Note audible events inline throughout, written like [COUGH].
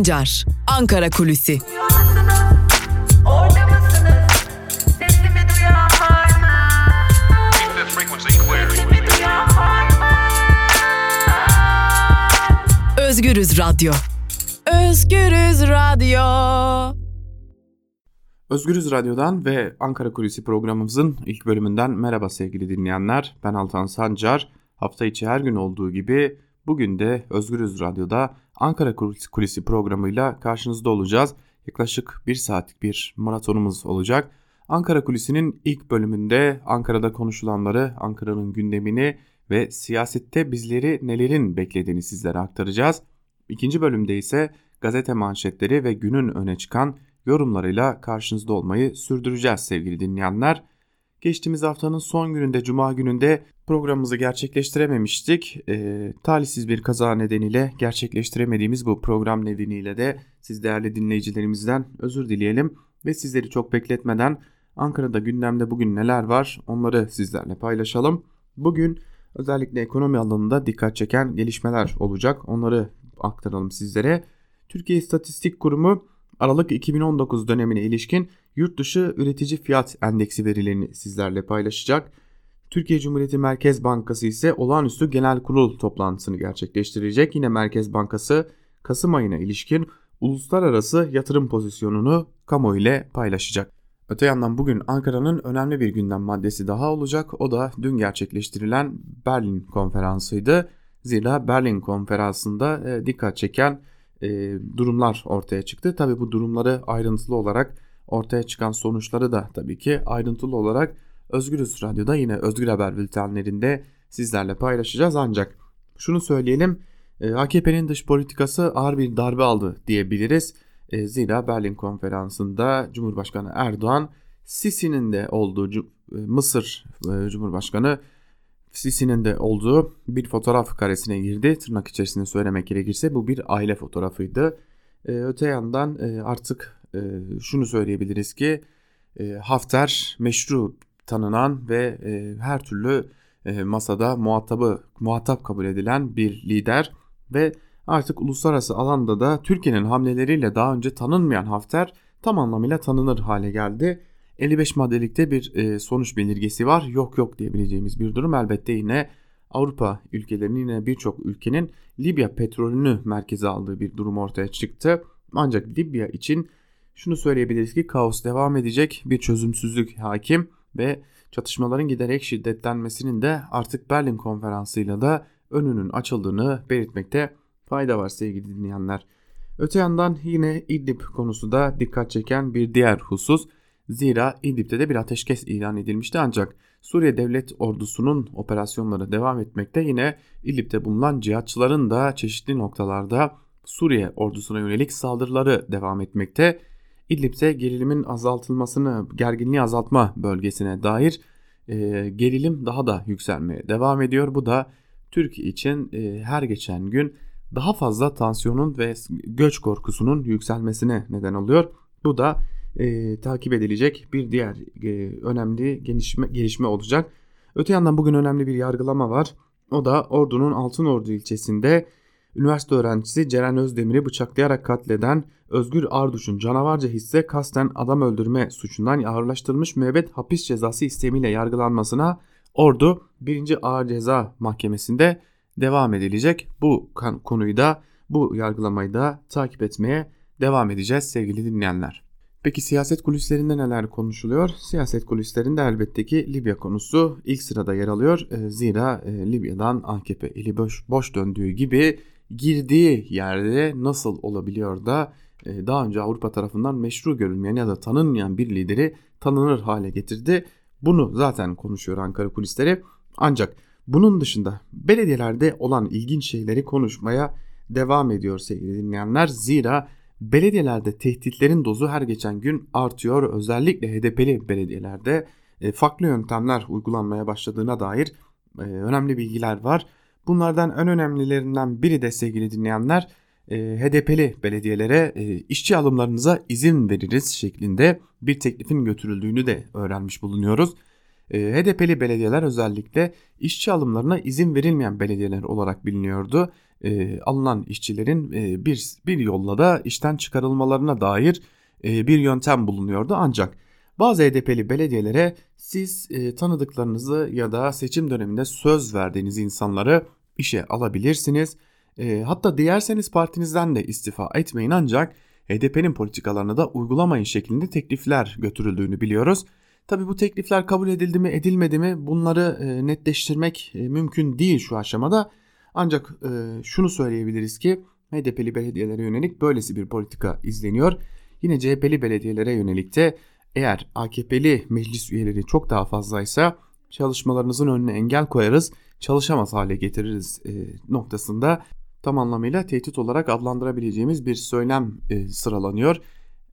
Sancar, Ankara Kulüsi. Özgürüz Radyo. Özgürüz Radyo. Özgürüz Radyo'dan ve Ankara Kulisi programımızın ilk bölümünden merhaba sevgili dinleyenler. Ben Altan Sancar. Hafta içi her gün olduğu gibi bugün de Özgürüz Radyo'da Ankara Kulisi programıyla karşınızda olacağız. Yaklaşık bir saatlik bir maratonumuz olacak. Ankara Kulisi'nin ilk bölümünde Ankara'da konuşulanları, Ankara'nın gündemini ve siyasette bizleri nelerin beklediğini sizlere aktaracağız. İkinci bölümde ise gazete manşetleri ve günün öne çıkan yorumlarıyla karşınızda olmayı sürdüreceğiz sevgili dinleyenler. Geçtiğimiz haftanın son gününde Cuma gününde programımızı gerçekleştirememiştik. E, talihsiz bir kaza nedeniyle gerçekleştiremediğimiz bu program nedeniyle de siz değerli dinleyicilerimizden özür dileyelim. Ve sizleri çok bekletmeden Ankara'da gündemde bugün neler var onları sizlerle paylaşalım. Bugün özellikle ekonomi alanında dikkat çeken gelişmeler olacak. Onları aktaralım sizlere. Türkiye İstatistik Kurumu Aralık 2019 dönemine ilişkin yurt dışı üretici fiyat endeksi verilerini sizlerle paylaşacak. Türkiye Cumhuriyeti Merkez Bankası ise olağanüstü genel kurul toplantısını gerçekleştirecek. Yine Merkez Bankası Kasım ayına ilişkin uluslararası yatırım pozisyonunu kamu ile paylaşacak. Öte yandan bugün Ankara'nın önemli bir gündem maddesi daha olacak. O da dün gerçekleştirilen Berlin konferansıydı. Zira Berlin konferansında e, dikkat çeken e, durumlar ortaya çıktı. Tabi bu durumları ayrıntılı olarak ortaya çıkan sonuçları da tabii ki ayrıntılı olarak Özgürüz Radyo'da yine Özgür Haber bültenlerinde sizlerle paylaşacağız. Ancak şunu söyleyelim e, AKP'nin dış politikası ağır bir darbe aldı diyebiliriz. E, zira Berlin konferansında Cumhurbaşkanı Erdoğan Sisi'nin de olduğu e, Mısır Cumhurbaşkanı Sisi'nin de olduğu bir fotoğraf karesine girdi. Tırnak içerisinde söylemek gerekirse bu bir aile fotoğrafıydı. Öte yandan artık e, şunu söyleyebiliriz ki e, Hafter meşru tanınan ve e, her türlü e, masada muhatabı muhatap kabul edilen bir lider ve artık uluslararası alanda da Türkiye'nin hamleleriyle daha önce tanınmayan Hafter tam anlamıyla tanınır hale geldi. 55 maddelikte bir e, sonuç belirgesi var. Yok yok diyebileceğimiz bir durum. Elbette yine Avrupa ülkelerinin yine birçok ülkenin Libya petrolünü merkeze aldığı bir durum ortaya çıktı. Ancak Libya için şunu söyleyebiliriz ki kaos devam edecek bir çözümsüzlük hakim ve çatışmaların giderek şiddetlenmesinin de artık Berlin konferansıyla da önünün açıldığını belirtmekte fayda var sevgili dinleyenler. Öte yandan yine İdlib konusu da dikkat çeken bir diğer husus. Zira İdlib'de de bir ateşkes ilan edilmişti ancak Suriye Devlet Ordusu'nun operasyonları devam etmekte yine İdlib'de bulunan cihatçıların da çeşitli noktalarda Suriye ordusuna yönelik saldırıları devam etmekte. İdlib'de gerilimin azaltılmasını, gerginliği azaltma bölgesine dair e, gerilim daha da yükselmeye devam ediyor. Bu da Türkiye için e, her geçen gün daha fazla tansiyonun ve göç korkusunun yükselmesine neden oluyor. Bu da e, takip edilecek bir diğer e, önemli gelişme, gelişme olacak. Öte yandan bugün önemli bir yargılama var. O da Ordu'nun Altınordu ilçesinde üniversite öğrencisi Ceren Özdemir'i bıçaklayarak katleden Özgür Arduş'un canavarca hisse kasten adam öldürme suçundan ağırlaştırılmış müebbet hapis cezası istemiyle yargılanmasına Ordu 1. Ağır Ceza Mahkemesi'nde devam edilecek. Bu konuyu da bu yargılamayı da takip etmeye devam edeceğiz sevgili dinleyenler. Peki siyaset kulislerinde neler konuşuluyor? Siyaset kulislerinde elbette ki Libya konusu ilk sırada yer alıyor. E, zira e, Libya'dan AKP eli boş, boş döndüğü gibi girdiği yerde nasıl olabiliyor da e, daha önce Avrupa tarafından meşru görülmeyen ya da tanınmayan bir lideri tanınır hale getirdi. Bunu zaten konuşuyor Ankara kulisleri. Ancak bunun dışında belediyelerde olan ilginç şeyleri konuşmaya devam ediyor sevgili dinleyenler. Zira belediyelerde tehditlerin dozu her geçen gün artıyor. Özellikle HDP'li belediyelerde e, farklı yöntemler uygulanmaya başladığına dair e, önemli bilgiler var. Bunlardan en önemlilerinden biri de sevgili dinleyenler e, HDP'li belediyelere işçi alımlarınıza izin veririz şeklinde bir teklifin götürüldüğünü de öğrenmiş bulunuyoruz. E, HDP'li belediyeler özellikle işçi alımlarına izin verilmeyen belediyeler olarak biliniyordu. E, alınan işçilerin e, bir, bir yolla da işten çıkarılmalarına dair e, bir yöntem bulunuyordu. Ancak bazı HDP'li belediyelere siz e, tanıdıklarınızı ya da seçim döneminde söz verdiğiniz insanları işe alabilirsiniz. E, hatta dilerseniz partinizden de istifa etmeyin ancak HDP'nin politikalarını da uygulamayın şeklinde teklifler götürüldüğünü biliyoruz. Tabi bu teklifler kabul edildi mi edilmedi mi bunları e, netleştirmek e, mümkün değil şu aşamada. Ancak e, şunu söyleyebiliriz ki HDP'li belediyelere yönelik böylesi bir politika izleniyor. Yine CHP'li belediyelere yönelik de eğer AKP'li meclis üyeleri çok daha fazlaysa çalışmalarınızın önüne engel koyarız, çalışamaz hale getiririz e, noktasında tam anlamıyla tehdit olarak adlandırabileceğimiz bir söylem e, sıralanıyor.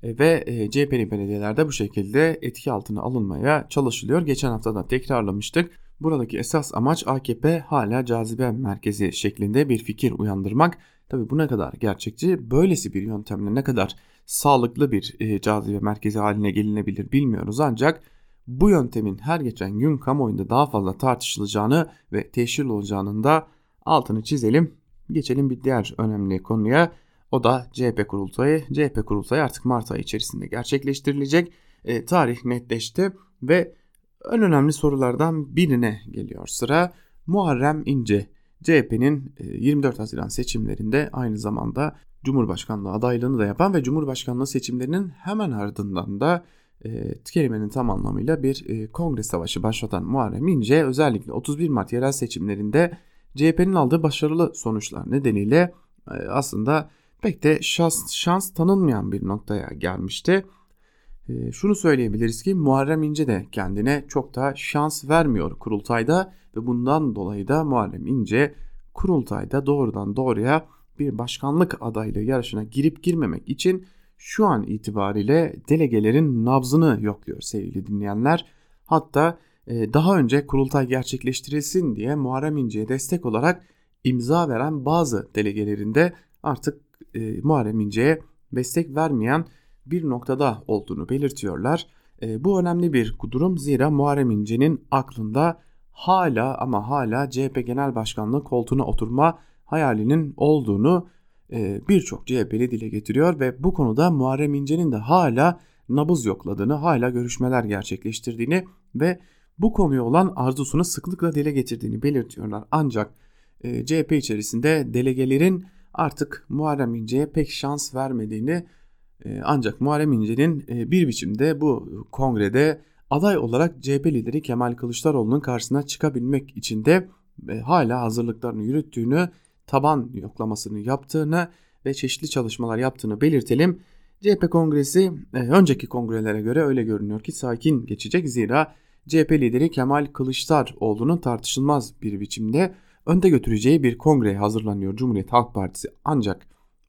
E, ve e, CHP'li belediyelerde bu şekilde etki altına alınmaya çalışılıyor. Geçen hafta da tekrarlamıştık. Buradaki esas amaç AKP hala cazibe merkezi şeklinde bir fikir uyandırmak. Tabi bu ne kadar gerçekçi, böylesi bir yöntemle ne kadar sağlıklı bir e, cazibe merkezi haline gelinebilir bilmiyoruz ancak bu yöntemin her geçen gün kamuoyunda daha fazla tartışılacağını ve teşhir olacağının da altını çizelim. Geçelim bir diğer önemli konuya. O da CHP kurultayı. CHP kurultayı artık Mart ayı içerisinde gerçekleştirilecek. E, tarih netleşti ve en önemli sorulardan birine geliyor sıra. Muharrem İnce CHP'nin 24 e, Haziran seçimlerinde aynı zamanda Cumhurbaşkanlığı adaylığını da yapan ve Cumhurbaşkanlığı seçimlerinin hemen ardından da e, kelimenin tam anlamıyla bir e, kongre savaşı başlatan Muharrem İnce özellikle 31 Mart yerel seçimlerinde CHP'nin aldığı başarılı sonuçlar nedeniyle e, aslında pek de şans, şans tanınmayan bir noktaya gelmişti. E, şunu söyleyebiliriz ki Muharrem İnce de kendine çok da şans vermiyor kurultayda ve bundan dolayı da Muharrem İnce kurultayda doğrudan doğruya bir başkanlık adaylığı yarışına girip girmemek için şu an itibariyle delegelerin nabzını yokluyor sevgili dinleyenler. Hatta e, daha önce kurultay gerçekleştirilsin diye Muharrem İnce'ye destek olarak imza veren bazı delegelerinde artık e, Muharrem İnce'ye destek vermeyen bir noktada olduğunu belirtiyorlar. E, bu önemli bir durum zira Muharrem İnce'nin aklında hala ama hala CHP Genel Başkanlığı koltuğuna oturma hayalinin olduğunu e, birçok CHP'li dile getiriyor ve bu konuda Muharrem İnce'nin de hala nabız yokladığını, hala görüşmeler gerçekleştirdiğini ve bu konuya olan arzusunu sıklıkla dile getirdiğini belirtiyorlar. Ancak e, CHP içerisinde delegelerin artık Muharrem İnce'ye pek şans vermediğini e, ancak Muharrem İnce'nin e, bir biçimde bu kongrede aday olarak CHP lideri Kemal Kılıçdaroğlu'nun karşısına çıkabilmek için de e, hala hazırlıklarını yürüttüğünü, taban yoklamasını yaptığını ve çeşitli çalışmalar yaptığını belirtelim. CHP kongresi e, önceki kongrelere göre öyle görünüyor ki sakin geçecek zira CHP lideri Kemal Kılıçdaroğlu'nun tartışılmaz bir biçimde önde götüreceği bir kongre hazırlanıyor Cumhuriyet Halk Partisi. Ancak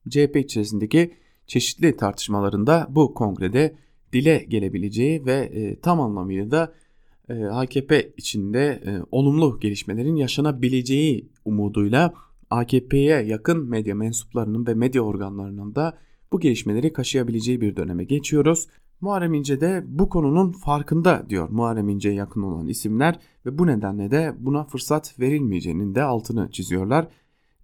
CHP içerisindeki çeşitli tartışmalarında bu kongrede dile gelebileceği ve e, tam anlamıyla da e, AKP içinde olumlu gelişmelerin yaşanabileceği umuduyla AKP'ye yakın medya mensuplarının ve medya organlarının da bu gelişmeleri kaşıyabileceği bir döneme geçiyoruz. Muharrem İnce de bu konunun farkında diyor Muharrem İnce'ye yakın olan isimler ve bu nedenle de buna fırsat verilmeyeceğinin de altını çiziyorlar.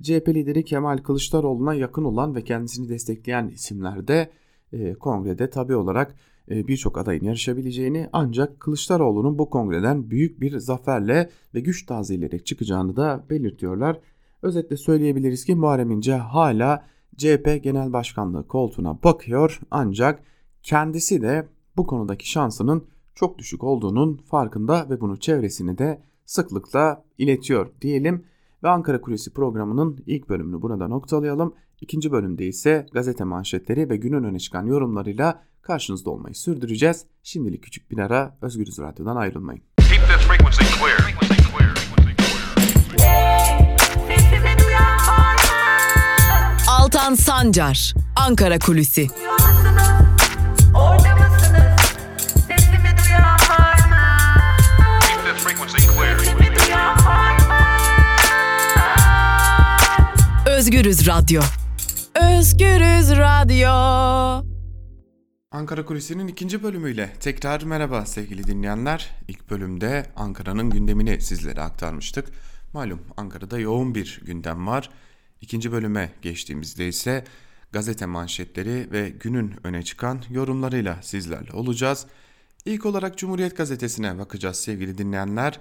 CHP lideri Kemal Kılıçdaroğlu'na yakın olan ve kendisini destekleyen isimler de e, kongrede tabi olarak e, birçok adayın yarışabileceğini ancak Kılıçdaroğlu'nun bu kongreden büyük bir zaferle ve güç taziyeleyerek çıkacağını da belirtiyorlar. Özetle söyleyebiliriz ki Muharrem İnce hala CHP Genel Başkanlığı koltuğuna bakıyor ancak kendisi de bu konudaki şansının çok düşük olduğunun farkında ve bunu çevresine de sıklıkla iletiyor diyelim. Ve Ankara Kulesi programının ilk bölümünü burada noktalayalım. İkinci bölümde ise gazete manşetleri ve günün öne çıkan yorumlarıyla karşınızda olmayı sürdüreceğiz. Şimdilik küçük bir ara Özgürüz Radyo'dan ayrılmayın. Altan Sancar, Ankara Kulüsi. Özgürüz Radyo. Özgürüz Radyo. Ankara Kulisi'nin ikinci bölümüyle tekrar merhaba sevgili dinleyenler. İlk bölümde Ankara'nın gündemini sizlere aktarmıştık. Malum Ankara'da yoğun bir gündem var. İkinci bölüme geçtiğimizde ise gazete manşetleri ve günün öne çıkan yorumlarıyla sizlerle olacağız. İlk olarak Cumhuriyet Gazetesi'ne bakacağız sevgili dinleyenler.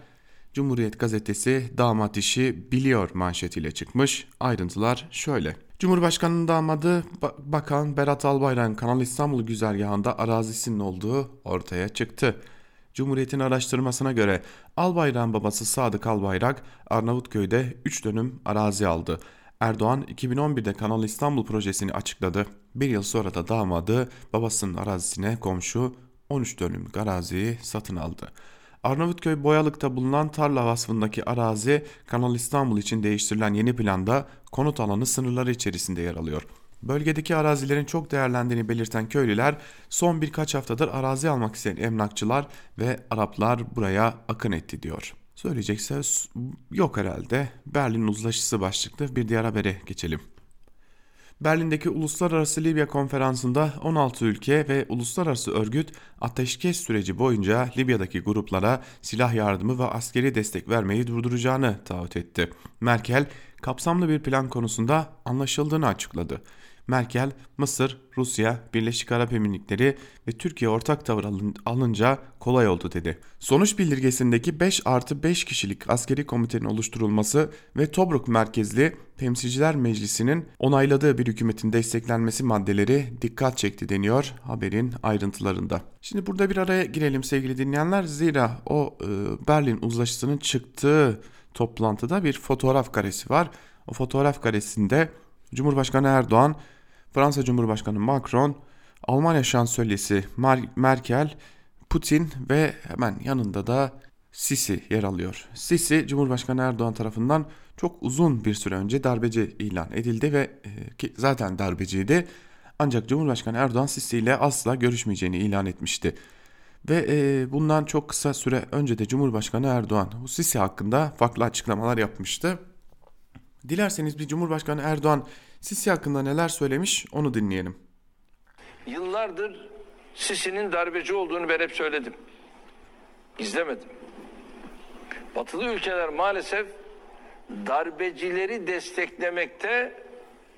Cumhuriyet Gazetesi damat işi biliyor manşetiyle çıkmış. Ayrıntılar şöyle. Cumhurbaşkanının damadı Bakan Berat Albayrak Kanal İstanbul güzergahında arazisinin olduğu ortaya çıktı. Cumhuriyet'in araştırmasına göre Albayrak'ın babası Sadık Albayrak Arnavutköy'de 3 dönüm arazi aldı. Erdoğan 2011'de Kanal İstanbul projesini açıkladı. Bir yıl sonra da damadı babasının arazisine komşu 13 dönüm araziyi satın aldı. Arnavutköy Boyalık'ta bulunan tarla vasfındaki arazi Kanal İstanbul için değiştirilen yeni planda konut alanı sınırları içerisinde yer alıyor. Bölgedeki arazilerin çok değerlendiğini belirten köylüler son birkaç haftadır arazi almak isteyen emlakçılar ve Araplar buraya akın etti diyor. Söyleyecek söz yok herhalde. Berlin uzlaşısı başlıklı bir diğer habere geçelim. Berlin'deki Uluslararası Libya Konferansı'nda 16 ülke ve uluslararası örgüt ateşkes süreci boyunca Libya'daki gruplara silah yardımı ve askeri destek vermeyi durduracağını taahhüt etti. Merkel kapsamlı bir plan konusunda anlaşıldığını açıkladı. Merkel, Mısır, Rusya, Birleşik Arap Emirlikleri ve Türkiye ortak tavır alınca kolay oldu dedi. Sonuç bildirgesindeki 5 artı 5 kişilik askeri komitenin oluşturulması ve Tobruk merkezli Temsilciler Meclisi'nin onayladığı bir hükümetin desteklenmesi maddeleri dikkat çekti deniyor haberin ayrıntılarında. Şimdi burada bir araya girelim sevgili dinleyenler. Zira o e, Berlin uzlaşısının çıktığı toplantıda bir fotoğraf karesi var. O fotoğraf karesinde Cumhurbaşkanı Erdoğan Fransa Cumhurbaşkanı Macron, Almanya Şansölyesi Merkel, Putin ve hemen yanında da Sisi yer alıyor. Sisi Cumhurbaşkanı Erdoğan tarafından çok uzun bir süre önce darbeci ilan edildi ve e, ki zaten darbeciydi. Ancak Cumhurbaşkanı Erdoğan Sisi ile asla görüşmeyeceğini ilan etmişti. Ve e, bundan çok kısa süre önce de Cumhurbaşkanı Erdoğan bu Sisi hakkında farklı açıklamalar yapmıştı. Dilerseniz bir Cumhurbaşkanı Erdoğan Sisi hakkında neler söylemiş onu dinleyelim. Yıllardır Sisi'nin darbeci olduğunu ben hep söyledim. İzlemedim. Batılı ülkeler maalesef darbecileri desteklemekte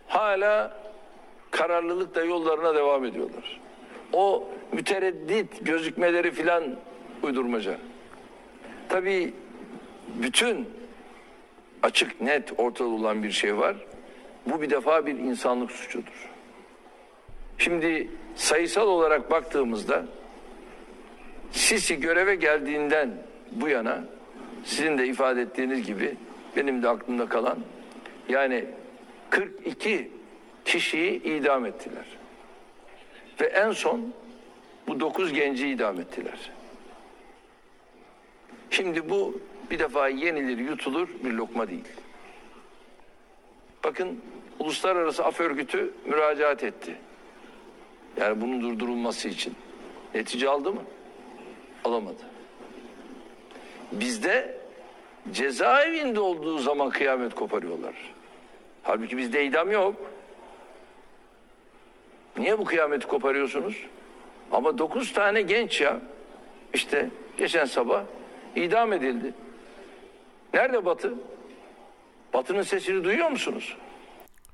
hala kararlılıkla yollarına devam ediyorlar. O mütereddit gözükmeleri filan uydurmaca. Tabii bütün açık net ortada olan bir şey var. Bu bir defa bir insanlık suçudur. Şimdi sayısal olarak baktığımızda Sisi göreve geldiğinden bu yana sizin de ifade ettiğiniz gibi benim de aklımda kalan yani 42 kişiyi idam ettiler. Ve en son bu 9 genci idam ettiler. Şimdi bu bir defa yenilir, yutulur bir lokma değil. Bakın Uluslararası Af Örgütü müracaat etti. Yani bunun durdurulması için. Netice aldı mı? Alamadı. Bizde cezaevinde olduğu zaman kıyamet koparıyorlar. Halbuki bizde idam yok. Niye bu kıyameti koparıyorsunuz? Ama dokuz tane genç ya işte geçen sabah idam edildi. Nerede Batı? Batı'nın sesini duyuyor musunuz?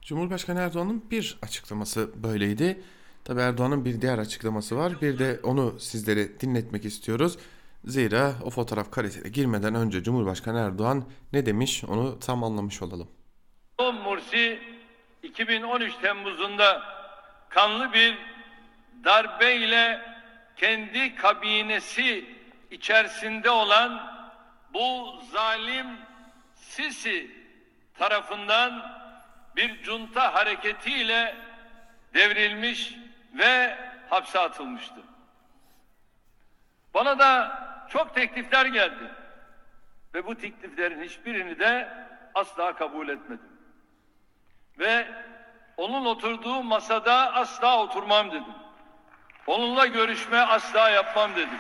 Cumhurbaşkanı Erdoğan'ın bir açıklaması böyleydi. Tabi Erdoğan'ın bir diğer açıklaması var. Bir de onu sizlere dinletmek istiyoruz. Zira o fotoğraf karesine girmeden önce Cumhurbaşkanı Erdoğan ne demiş onu tam anlamış olalım. Mursi 2013 Temmuz'unda kanlı bir darbeyle kendi kabinesi içerisinde olan bu zalim Sisi tarafından bir junta hareketiyle devrilmiş ve hapse atılmıştı. Bana da çok teklifler geldi. Ve bu tekliflerin hiçbirini de asla kabul etmedim. Ve onun oturduğu masada asla oturmam dedim. Onunla görüşme asla yapmam dedim.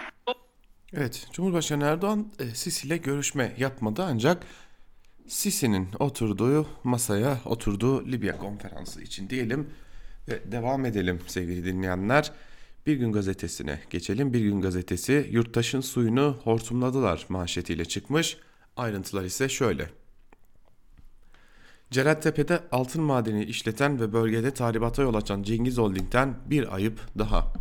Evet, Cumhurbaşkanı Erdoğan e, Sisi görüşme yapmadı ancak Sisi'nin oturduğu masaya oturduğu Libya konferansı için diyelim ve devam edelim sevgili dinleyenler. Bir Gün Gazetesi'ne geçelim. Bir Gün Gazetesi yurttaşın suyunu hortumladılar manşetiyle çıkmış. Ayrıntılar ise şöyle. Celaltepe'de altın madeni işleten ve bölgede tahribata yol açan Cengiz Holding'den bir ayıp daha.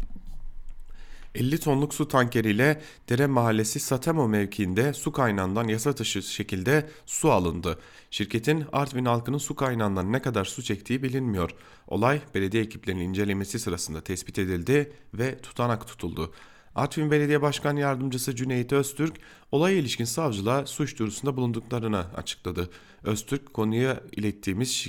50 tonluk su tankeriyle Dere Mahallesi Satemo mevkiinde su kaynağından yasa dışı şekilde su alındı. Şirketin Artvin halkının su kaynağından ne kadar su çektiği bilinmiyor. Olay belediye ekiplerinin incelemesi sırasında tespit edildi ve tutanak tutuldu. Artvin Belediye Başkan Yardımcısı Cüneyt Öztürk olaya ilişkin savcılığa suç duyurusunda bulunduklarını açıkladı. Öztürk konuya ilettiğimiz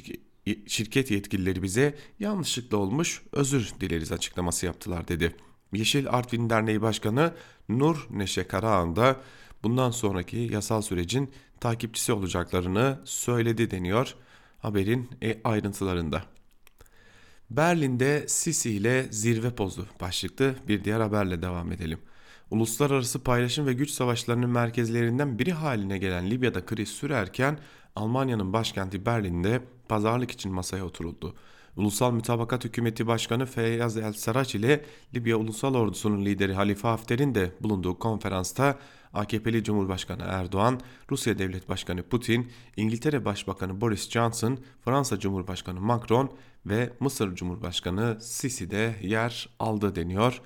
şirket yetkilileri bize yanlışlıkla olmuş özür dileriz açıklaması yaptılar dedi. Yeşil Artvin Derneği Başkanı Nur Neşe Karahan da bundan sonraki yasal sürecin takipçisi olacaklarını söyledi deniyor haberin e, ayrıntılarında. Berlin'de Sisi ile zirve pozu başlıklı bir diğer haberle devam edelim. Uluslararası paylaşım ve güç savaşlarının merkezlerinden biri haline gelen Libya'da kriz sürerken Almanya'nın başkenti Berlin'de pazarlık için masaya oturuldu. Ulusal Mütabakat Hükümeti Başkanı Feyyaz El Saraç ile Libya Ulusal Ordusu'nun lideri Halife Hafter'in de bulunduğu konferansta AKP'li Cumhurbaşkanı Erdoğan, Rusya Devlet Başkanı Putin, İngiltere Başbakanı Boris Johnson, Fransa Cumhurbaşkanı Macron ve Mısır Cumhurbaşkanı Sisi de yer aldı deniyor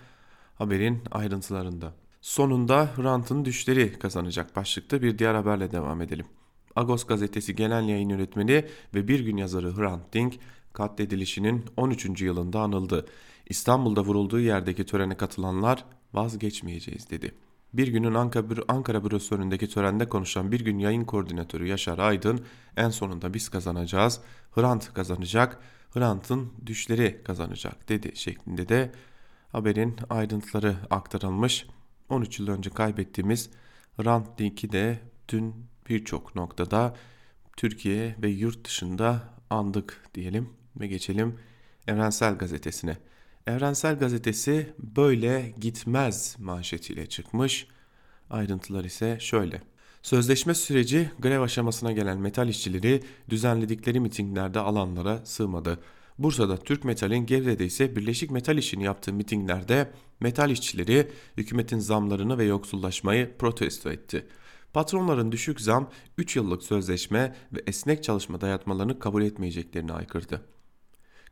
haberin ayrıntılarında. Sonunda Hrant'ın düşleri kazanacak başlıkta bir diğer haberle devam edelim. Agos gazetesi genel yayın yönetmeni ve bir gün yazarı Hrant Dink katledilişinin 13. yılında anıldı. İstanbul'da vurulduğu yerdeki törene katılanlar vazgeçmeyeceğiz dedi. Bir günün Ankara, Ankara bürosu önündeki törende konuşan bir gün yayın koordinatörü Yaşar Aydın en sonunda biz kazanacağız, Hrant kazanacak, Hrant'ın düşleri kazanacak dedi şeklinde de haberin ayrıntıları aktarılmış. 13 yıl önce kaybettiğimiz Hrant Dink'i de dün birçok noktada Türkiye ve yurt dışında andık diyelim ve geçelim Evrensel Gazetesi'ne. Evrensel Gazetesi böyle gitmez manşetiyle çıkmış. Ayrıntılar ise şöyle. Sözleşme süreci grev aşamasına gelen metal işçileri düzenledikleri mitinglerde alanlara sığmadı. Bursa'da Türk Metal'in Gevre'de ise Birleşik Metal İş'in yaptığı mitinglerde metal işçileri hükümetin zamlarını ve yoksullaşmayı protesto etti. Patronların düşük zam, 3 yıllık sözleşme ve esnek çalışma dayatmalarını kabul etmeyeceklerini aykırdı.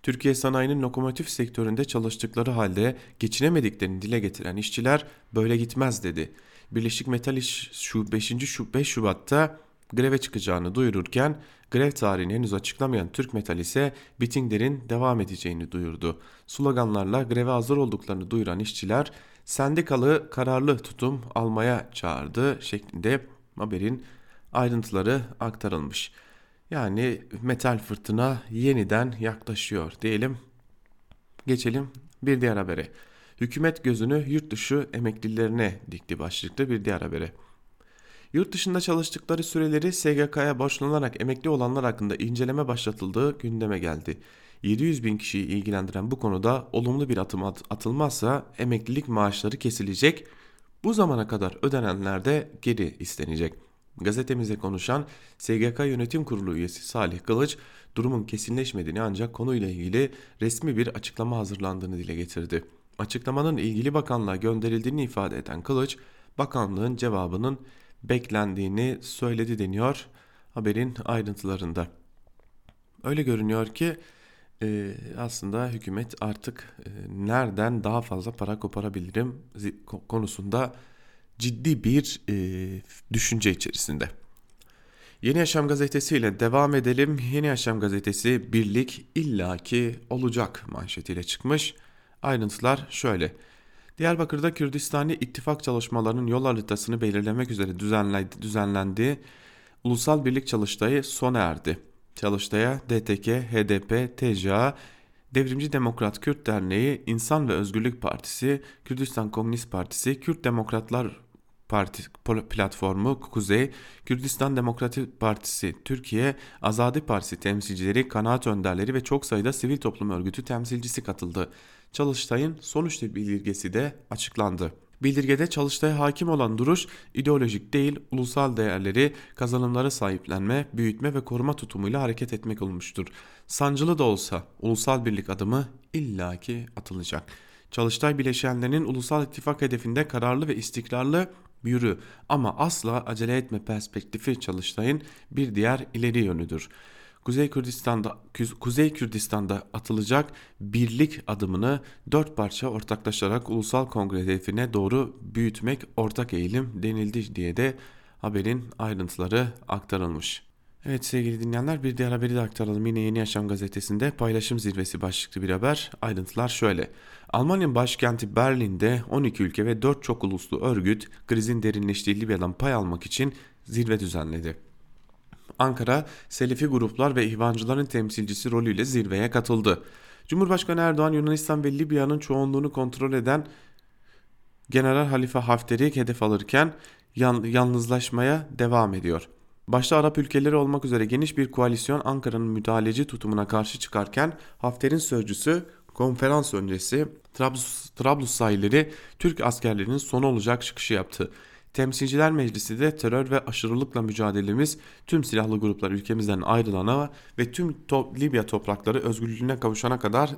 Türkiye sanayinin lokomotif sektöründe çalıştıkları halde geçinemediklerini dile getiren işçiler böyle gitmez dedi. Birleşik Metal İş şu 5. Şu 5 Şubat'ta greve çıkacağını duyururken grev tarihini henüz açıklamayan Türk Metal ise bitinglerin devam edeceğini duyurdu. Sloganlarla greve hazır olduklarını duyuran işçiler sendikalı kararlı tutum almaya çağırdı şeklinde haberin ayrıntıları aktarılmış. Yani metal fırtına yeniden yaklaşıyor diyelim. Geçelim bir diğer habere. Hükümet gözünü yurt dışı emeklilerine dikti başlıklı bir diğer habere. Yurt dışında çalıştıkları süreleri SGK'ya borçlanarak emekli olanlar hakkında inceleme başlatıldığı gündeme geldi. 700 bin kişiyi ilgilendiren bu konuda olumlu bir atım at atılmazsa emeklilik maaşları kesilecek, bu zamana kadar ödenenler de geri istenecek. Gazetemize konuşan SGK Yönetim Kurulu üyesi Salih Kılıç, durumun kesinleşmediğini ancak konuyla ilgili resmi bir açıklama hazırlandığını dile getirdi. Açıklamanın ilgili bakanlığa gönderildiğini ifade eden Kılıç, bakanlığın cevabının beklendiğini söyledi deniyor haberin ayrıntılarında. Öyle görünüyor ki e, aslında hükümet artık e, nereden daha fazla para koparabilirim konusunda ciddi bir e, düşünce içerisinde. Yeni Yaşam Gazetesi ile devam edelim. Yeni Yaşam Gazetesi birlik illaki olacak manşetiyle çıkmış. Ayrıntılar şöyle. Diyarbakır'da Kürdistani ittifak çalışmalarının yol haritasını belirlemek üzere düzenlendiği Ulusal Birlik Çalıştayı sona erdi. Çalıştay'a DTK, HDP, TCA, Devrimci Demokrat Kürt Derneği, İnsan ve Özgürlük Partisi, Kürdistan Komünist Partisi, Kürt Demokratlar Parti platformu Kuzey, Kürdistan Demokratik Partisi Türkiye, Azadi Partisi temsilcileri, kanaat önderleri ve çok sayıda sivil toplum örgütü temsilcisi katıldı. Çalıştay'ın sonuç bildirgesi de açıklandı. Bildirgede Çalıştay'a hakim olan duruş ideolojik değil, ulusal değerleri, kazanımlara sahiplenme, büyütme ve koruma tutumuyla hareket etmek olmuştur. Sancılı da olsa ulusal birlik adımı illaki atılacak. Çalıştay bileşenlerinin ulusal ittifak hedefinde kararlı ve istikrarlı yürü ama asla acele etme perspektifi Çalıştay'ın bir diğer ileri yönüdür. Kuzey Kürdistan'da Kuzey Kürdistan'da atılacak birlik adımını dört parça ortaklaşarak ulusal kongre hedefine doğru büyütmek ortak eğilim denildi diye de haberin ayrıntıları aktarılmış. Evet sevgili dinleyenler bir diğer haberi de aktaralım. Yine Yeni Yaşam gazetesinde paylaşım zirvesi başlıklı bir haber. Ayrıntılar şöyle. Almanya'nın başkenti Berlin'de 12 ülke ve 4 çok uluslu örgüt krizin derinleştiği Libya'dan pay almak için zirve düzenledi. Ankara, Selefi gruplar ve ihvancıların temsilcisi rolüyle zirveye katıldı. Cumhurbaşkanı Erdoğan Yunanistan ve Libya'nın çoğunluğunu kontrol eden General Halife Hafter'i hedef alırken yalnızlaşmaya devam ediyor. Başta Arap ülkeleri olmak üzere geniş bir koalisyon Ankara'nın müdahaleci tutumuna karşı çıkarken Hafter'in sözcüsü konferans öncesi Trablus, Trablus sahilleri Türk askerlerinin sonu olacak çıkışı yaptı. Temsilciler Meclisi de terör ve aşırılıkla mücadelemiz tüm silahlı gruplar ülkemizden ayrılana ve tüm to Libya toprakları özgürlüğüne kavuşana kadar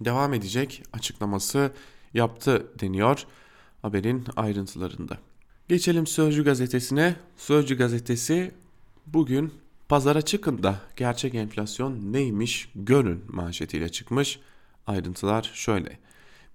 devam edecek açıklaması yaptı deniyor haberin ayrıntılarında. Geçelim Sözcü gazetesine. Sözcü gazetesi bugün pazara çıkın da gerçek enflasyon neymiş görün manşetiyle çıkmış. Ayrıntılar şöyle.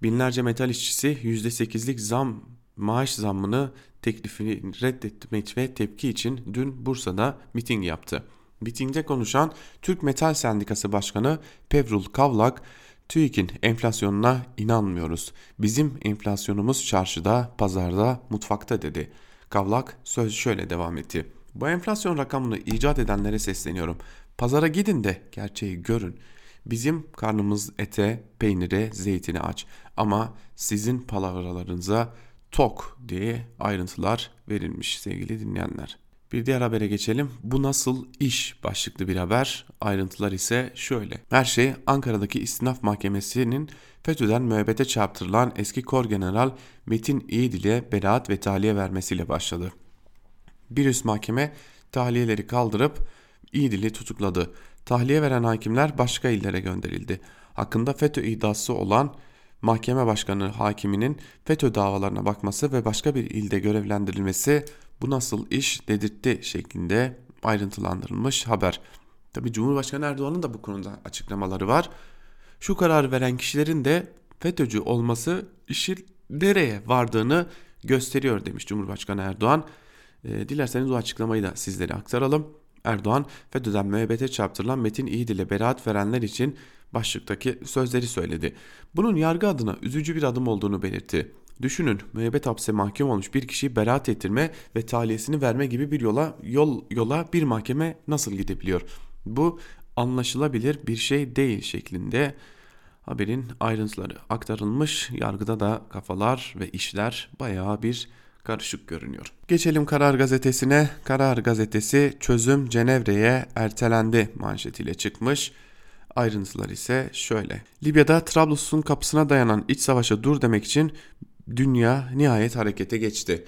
Binlerce metal işçisi %8'lik zam maaş zammını teklifini reddetmek ve tepki için dün Bursa'da miting yaptı. Mitingde konuşan Türk Metal Sendikası Başkanı Pevrul Kavlak, TÜİK'in enflasyonuna inanmıyoruz. Bizim enflasyonumuz çarşıda, pazarda, mutfakta dedi. Kavlak söz şöyle devam etti. Bu enflasyon rakamını icat edenlere sesleniyorum. Pazara gidin de gerçeği görün. Bizim karnımız ete, peynire, zeytine aç. Ama sizin palavralarınıza tok diye ayrıntılar verilmiş sevgili dinleyenler. Bir diğer habere geçelim. Bu nasıl iş başlıklı bir haber. Ayrıntılar ise şöyle. Her şey Ankara'daki istinaf mahkemesinin FETÖ'den müebbete çarptırılan eski kor general Metin İyidil'e beraat ve tahliye vermesiyle başladı. Bir üst mahkeme tahliyeleri kaldırıp İyidil'i tutukladı. Tahliye veren hakimler başka illere gönderildi. Hakkında FETÖ iddiası olan mahkeme başkanı hakiminin FETÖ davalarına bakması ve başka bir ilde görevlendirilmesi bu nasıl iş dedirtti şeklinde ayrıntılandırılmış haber. Tabi Cumhurbaşkanı Erdoğan'ın da bu konuda açıklamaları var. Şu kararı veren kişilerin de FETÖ'cü olması işin nereye vardığını gösteriyor demiş Cumhurbaşkanı Erdoğan. E, dilerseniz o açıklamayı da sizlere aktaralım. Erdoğan FETÖ'den müebbete çarptırılan Metin İyidil'e beraat verenler için başlıktaki sözleri söyledi. Bunun yargı adına üzücü bir adım olduğunu belirtti. Düşünün müebbet hapse mahkum olmuş bir kişiyi beraat ettirme ve tahliyesini verme gibi bir yola yol yola bir mahkeme nasıl gidebiliyor? Bu anlaşılabilir bir şey değil şeklinde haberin ayrıntıları aktarılmış. Yargıda da kafalar ve işler bayağı bir karışık görünüyor. Geçelim Karar Gazetesi'ne. Karar Gazetesi çözüm Cenevre'ye ertelendi manşetiyle çıkmış. Ayrıntılar ise şöyle. Libya'da Trablus'un kapısına dayanan iç savaşa dur demek için dünya nihayet harekete geçti.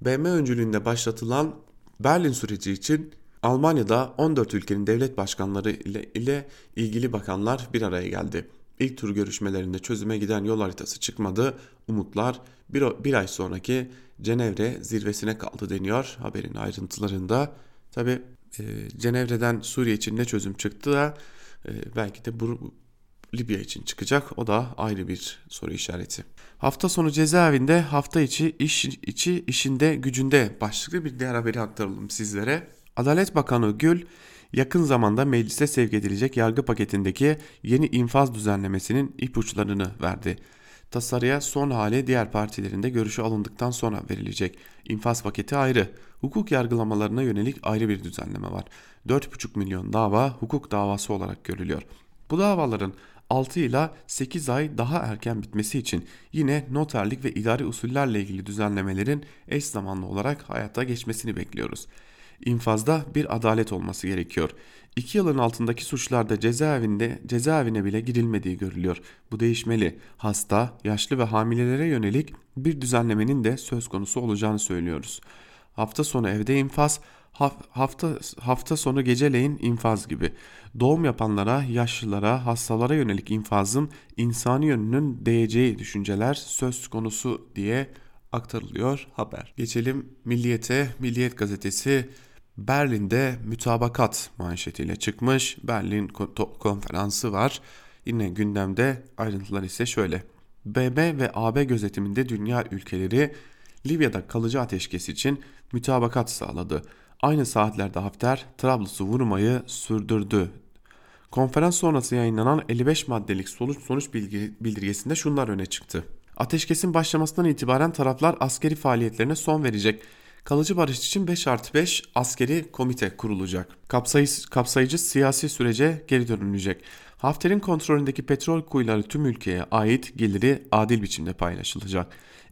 BM öncülüğünde başlatılan Berlin süreci için Almanya'da 14 ülkenin devlet başkanları ile, ile ilgili bakanlar bir araya geldi. İlk tur görüşmelerinde çözüme giden yol haritası çıkmadı. Umutlar bir, bir ay sonraki Cenevre zirvesine kaldı deniyor haberin ayrıntılarında. Tabi e, Cenevre'den Suriye için ne çözüm çıktı da e, belki de bu, Libya için çıkacak. O da ayrı bir soru işareti. Hafta sonu cezaevinde hafta içi iş içi işinde gücünde başlıklı bir diğer haberi aktaralım sizlere. Adalet Bakanı Gül yakın zamanda meclise sevk edilecek yargı paketindeki yeni infaz düzenlemesinin ipuçlarını verdi. Tasarıya son hali diğer partilerinde görüşü alındıktan sonra verilecek. İnfaz paketi ayrı. Hukuk yargılamalarına yönelik ayrı bir düzenleme var. 4,5 milyon dava hukuk davası olarak görülüyor. Bu davaların 6 ila 8 ay daha erken bitmesi için yine noterlik ve idari usullerle ilgili düzenlemelerin eş zamanlı olarak hayata geçmesini bekliyoruz. İnfazda bir adalet olması gerekiyor. 2 yılın altındaki suçlarda cezaevinde cezaevine bile girilmediği görülüyor. Bu değişmeli. Hasta, yaşlı ve hamilelere yönelik bir düzenlemenin de söz konusu olacağını söylüyoruz. Hafta sonu evde infaz, hafta hafta sonu geceleyin infaz gibi. Doğum yapanlara, yaşlılara, hastalara yönelik infazın insani yönünün değeceği düşünceler söz konusu diye aktarılıyor haber. Geçelim Milliyet'e. Milliyet gazetesi Berlin'de mütabakat manşetiyle çıkmış. Berlin konferansı var. Yine gündemde ayrıntılar ise şöyle. BB ve AB gözetiminde dünya ülkeleri Libya'da kalıcı ateşkes için mütabakat sağladı. Aynı saatlerde Hafter Trablus'u vurmayı sürdürdü. Konferans sonrası yayınlanan 55 maddelik sonuç sonuç bilgi, bildirgesinde şunlar öne çıktı. Ateşkesin başlamasından itibaren taraflar askeri faaliyetlerine son verecek. Kalıcı barış için 5 artı 5 askeri komite kurulacak. Kapsayıcı, kapsayıcı siyasi sürece geri dönülecek. Hafter'in kontrolündeki petrol kuyuları tüm ülkeye ait geliri adil biçimde paylaşılacak.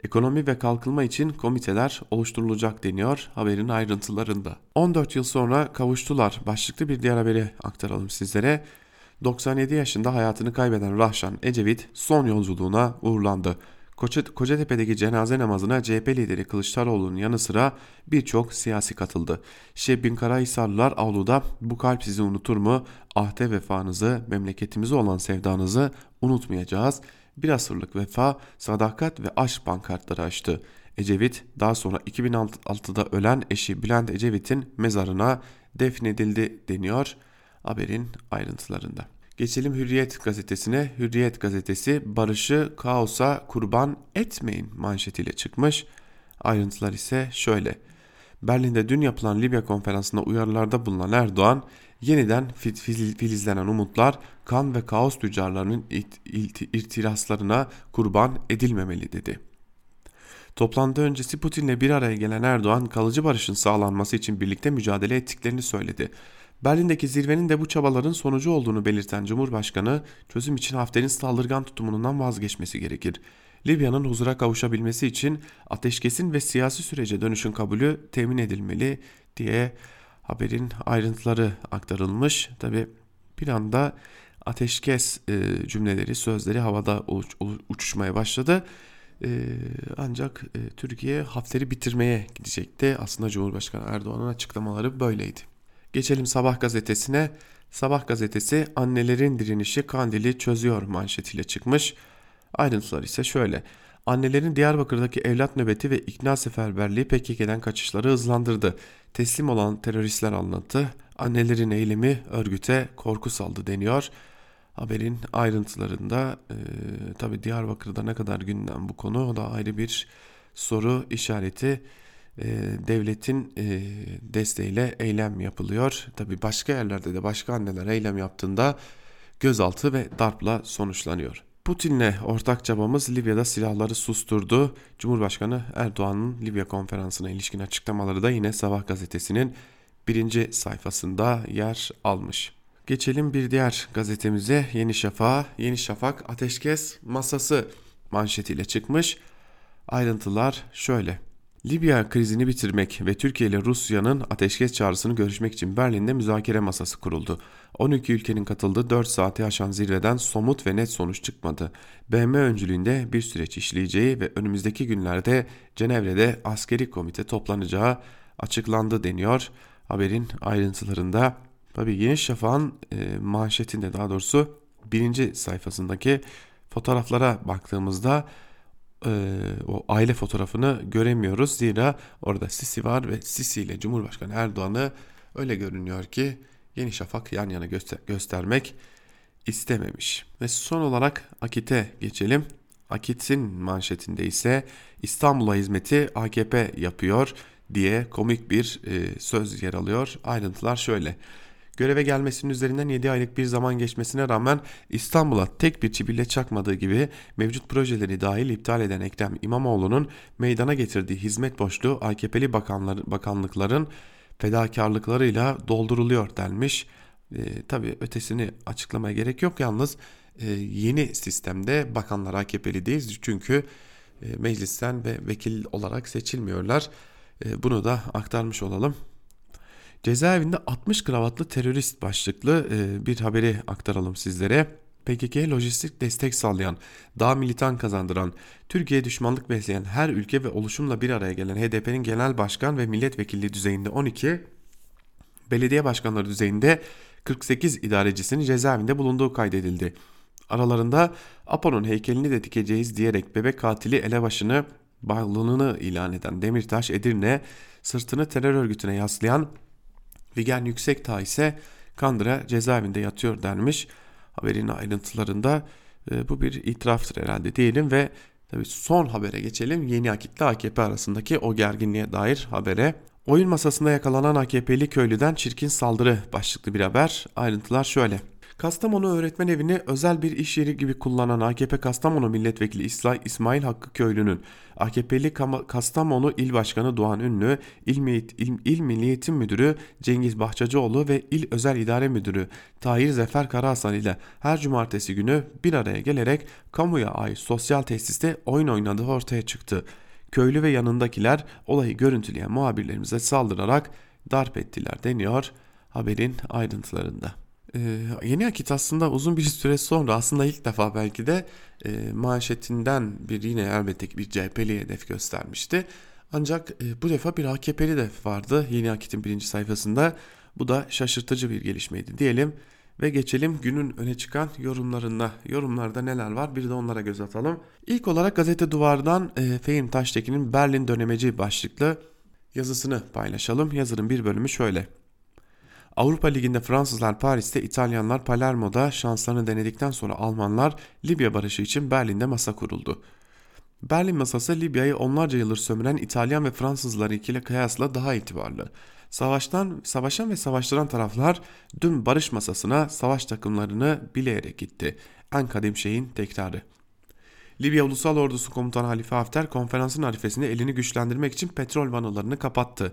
Ekonomi ve kalkınma için komiteler oluşturulacak deniyor haberin ayrıntılarında. 14 yıl sonra kavuştular başlıklı bir diğer haberi aktaralım sizlere. 97 yaşında hayatını kaybeden Rahşan Ecevit son yolculuğuna uğurlandı. Kocatepe'deki cenaze namazına CHP lideri Kılıçdaroğlu'nun yanı sıra birçok siyasi katıldı. Şebbin Karahisarlılar avluda bu kalp sizi unutur mu? Ahde vefanızı, memleketimize olan sevdanızı unutmayacağız. Bir asırlık vefa, sadakat ve aşk pankartları açtı. Ecevit daha sonra 2006'da ölen eşi Bülent Ecevit'in mezarına defnedildi deniyor haberin ayrıntılarında. Geçelim Hürriyet gazetesine. Hürriyet gazetesi barışı kaosa kurban etmeyin manşetiyle çıkmış. Ayrıntılar ise şöyle. Berlin'de dün yapılan Libya konferansında uyarılarda bulunan Erdoğan, yeniden filizlenen umutlar kan ve kaos tüccarlarının irtiraslarına kurban edilmemeli dedi. Toplantı öncesi Putin'le bir araya gelen Erdoğan kalıcı barışın sağlanması için birlikte mücadele ettiklerini söyledi. Berlin'deki zirvenin de bu çabaların sonucu olduğunu belirten Cumhurbaşkanı çözüm için Hafter'in saldırgan tutumundan vazgeçmesi gerekir. Libya'nın huzura kavuşabilmesi için ateşkesin ve siyasi sürece dönüşün kabulü temin edilmeli diye haberin ayrıntıları aktarılmış. Tabi bir anda ateşkes e, cümleleri, sözleri havada uç, uçuşmaya başladı. E, ancak e, Türkiye Hafter'i bitirmeye gidecekti. Aslında Cumhurbaşkanı Erdoğan'ın açıklamaları böyleydi. Geçelim Sabah gazetesine. Sabah gazetesi annelerin direnişi Kandil'i çözüyor manşetiyle çıkmış. Ayrıntılar ise şöyle. Annelerin Diyarbakır'daki evlat nöbeti ve ikna seferberliği PKK'den kaçışları hızlandırdı. Teslim olan teröristler anlattı. Annelerin eylemi örgüte korku saldı deniyor. Haberin ayrıntılarında e, tabi Diyarbakır'da ne kadar gündem bu konu o da ayrı bir soru işareti. E, devletin e, desteğiyle eylem yapılıyor. Tabi başka yerlerde de başka anneler eylem yaptığında gözaltı ve darpla sonuçlanıyor. Putin'le ortak çabamız Libya'da silahları susturdu. Cumhurbaşkanı Erdoğan'ın Libya konferansına ilişkin açıklamaları da yine Sabah gazetesinin birinci sayfasında yer almış. Geçelim bir diğer gazetemize Yeni Şafak. Yeni Şafak ateşkes masası manşetiyle çıkmış. Ayrıntılar şöyle. Libya krizini bitirmek ve Türkiye ile Rusya'nın ateşkes çağrısını görüşmek için Berlin'de müzakere masası kuruldu. 12 ülkenin katıldığı 4 saati aşan zirveden somut ve net sonuç çıkmadı. BM öncülüğünde bir süreç işleyeceği ve önümüzdeki günlerde Cenevre'de askeri komite toplanacağı açıklandı deniyor. Haberin ayrıntılarında tabi Yeni Şafak'ın e, manşetinde daha doğrusu birinci sayfasındaki fotoğraflara baktığımızda e, o aile fotoğrafını göremiyoruz. Zira orada Sisi var ve Sisi ile Cumhurbaşkanı Erdoğan'ı öyle görünüyor ki Yeni Şafak yan yana göster göstermek istememiş. Ve son olarak Akit'e geçelim. Akit'in manşetinde ise İstanbul'a hizmeti AKP yapıyor diye komik bir e, söz yer alıyor. Ayrıntılar şöyle. Göreve gelmesinin üzerinden 7 aylık bir zaman geçmesine rağmen İstanbul'a tek bir çibille çakmadığı gibi mevcut projeleri dahil iptal eden Ekrem İmamoğlu'nun meydana getirdiği hizmet boşluğu AKP'li bakanlar, bakanlıkların fedakarlıklarıyla dolduruluyor denmiş. E, tabii ötesini açıklamaya gerek yok yalnız e, yeni sistemde bakanlar AKP'li değil çünkü e, meclisten ve vekil olarak seçilmiyorlar. E, bunu da aktarmış olalım. Cezaevinde 60 kravatlı terörist başlıklı e, bir haberi aktaralım sizlere. PKK'ye lojistik destek sağlayan, daha militan kazandıran, Türkiye düşmanlık besleyen her ülke ve oluşumla bir araya gelen HDP'nin genel başkan ve milletvekilliği düzeyinde 12, Belediye başkanları düzeyinde 48 idarecisinin cezaevinde bulunduğu kaydedildi. Aralarında Apo'nun heykelini de dikeceğiz diyerek bebek katili elebaşını bağlılığını ilan eden Demirtaş Edirne sırtını terör örgütüne yaslayan Figen Yüksekdağ ise Kandıra cezaevinde yatıyor denmiş. Haberin ayrıntılarında e, bu bir itiraftır herhalde diyelim ve tabii son habere geçelim. Yeni Akit'le AKP arasındaki o gerginliğe dair habere. Oyun masasında yakalanan AKP'li köylüden çirkin saldırı başlıklı bir haber. Ayrıntılar şöyle. Kastamonu Öğretmen Evi'ni özel bir iş yeri gibi kullanan AKP Kastamonu Milletvekili İsmail Hakkı Köylü'nün AKP'li Kastamonu İl Başkanı Doğan Ünlü, İl, İl, İl Milli Eğitim Müdürü Cengiz Bahçacıoğlu ve İl Özel İdare Müdürü Tahir Zefer Karahasan ile her cumartesi günü bir araya gelerek kamuya ait sosyal tesiste oyun oynadığı ortaya çıktı. Köylü ve yanındakiler olayı görüntüleyen muhabirlerimize saldırarak darp ettiler deniyor haberin ayrıntılarında. Ee, yeni Akit aslında uzun bir [LAUGHS] süre sonra aslında ilk defa belki de e, manşetinden bir yine elbette ki bir CHP'li hedef göstermişti. Ancak e, bu defa bir AKP'li de vardı Yeni Akit'in birinci sayfasında. Bu da şaşırtıcı bir gelişmeydi diyelim. Ve geçelim günün öne çıkan yorumlarında. Yorumlarda neler var bir de onlara göz atalım. İlk olarak Gazete Duvar'dan e, Fehim Taştekin'in Berlin dönemeci başlıklı yazısını paylaşalım. Yazının bir bölümü şöyle. Avrupa Ligi'nde Fransızlar Paris'te, İtalyanlar Palermo'da şanslarını denedikten sonra Almanlar Libya barışı için Berlin'de masa kuruldu. Berlin masası Libya'yı onlarca yıldır sömüren İtalyan ve Fransızlar ikili kıyasla daha itibarlı. Savaştan, savaşan ve savaştıran taraflar dün barış masasına savaş takımlarını bileyerek gitti. En kadim şeyin tekrarı. Libya Ulusal Ordusu Komutanı Halife Hafter konferansın arifesinde elini güçlendirmek için petrol vanalarını kapattı.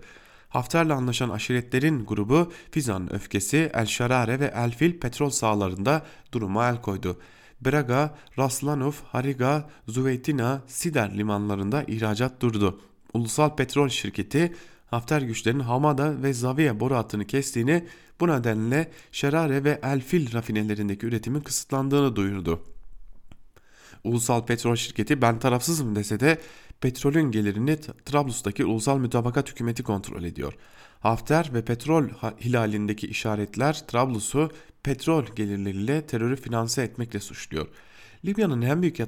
Hafter'le anlaşan aşiretlerin grubu Fizan'ın öfkesi El Şarare ve El Fil petrol sahalarında duruma el koydu. Braga, Raslanov, Hariga, Zuveytina, Sider limanlarında ihracat durdu. Ulusal Petrol Şirketi Hafter güçlerinin Hamada ve Zaviye boru hattını kestiğini bu nedenle Şerare ve El Fil rafinelerindeki üretimin kısıtlandığını duyurdu. Ulusal Petrol Şirketi ben tarafsızım dese de petrolün gelirini Trablus'taki ulusal mütabakat hükümeti kontrol ediyor. Hafter ve petrol hilalindeki işaretler Trablus'u petrol gelirleriyle terörü finanse etmekle suçluyor. Libya'nın en büyük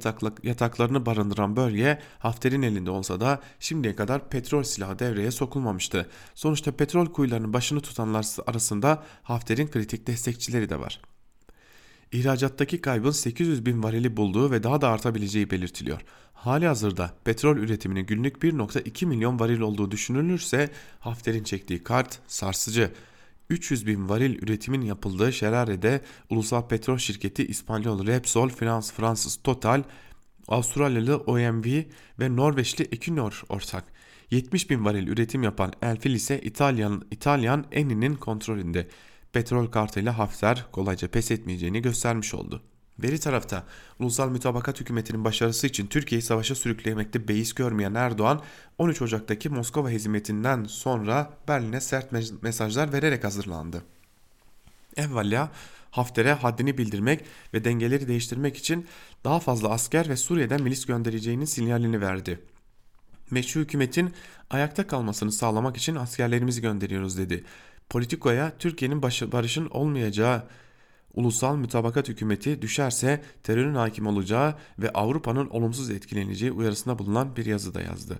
yataklarını barındıran bölge Hafter'in elinde olsa da şimdiye kadar petrol silahı devreye sokulmamıştı. Sonuçta petrol kuyularının başını tutanlar arasında Hafter'in kritik destekçileri de var. İhracattaki kaybın 800 bin varili bulduğu ve daha da artabileceği belirtiliyor. Hali hazırda petrol üretiminin günlük 1.2 milyon varil olduğu düşünülürse Hafter'in çektiği kart sarsıcı. 300 bin varil üretimin yapıldığı Şerare'de ulusal petrol şirketi İspanyol Repsol, Frans, Fransız Total, Avustralyalı OMV ve Norveçli Equinor ortak. 70 bin varil üretim yapan Elfil ise İtalyan, İtalyan Eni'nin kontrolünde. Petrol kartıyla Hafter kolayca pes etmeyeceğini göstermiş oldu. Veri tarafta ulusal mütabakat hükümetinin başarısı için Türkiye'yi savaşa sürüklemekte beis görmeyen Erdoğan 13 Ocak'taki Moskova hizmetinden sonra Berlin'e sert mesajlar vererek hazırlandı. Evvela Hafter'e haddini bildirmek ve dengeleri değiştirmek için daha fazla asker ve Suriye'den milis göndereceğinin sinyalini verdi. Meşru hükümetin ayakta kalmasını sağlamak için askerlerimizi gönderiyoruz dedi. Politikoya Türkiye'nin barışın olmayacağı ulusal mütabakat hükümeti düşerse terörün hakim olacağı ve Avrupa'nın olumsuz etkileneceği uyarısında bulunan bir yazıda yazdı.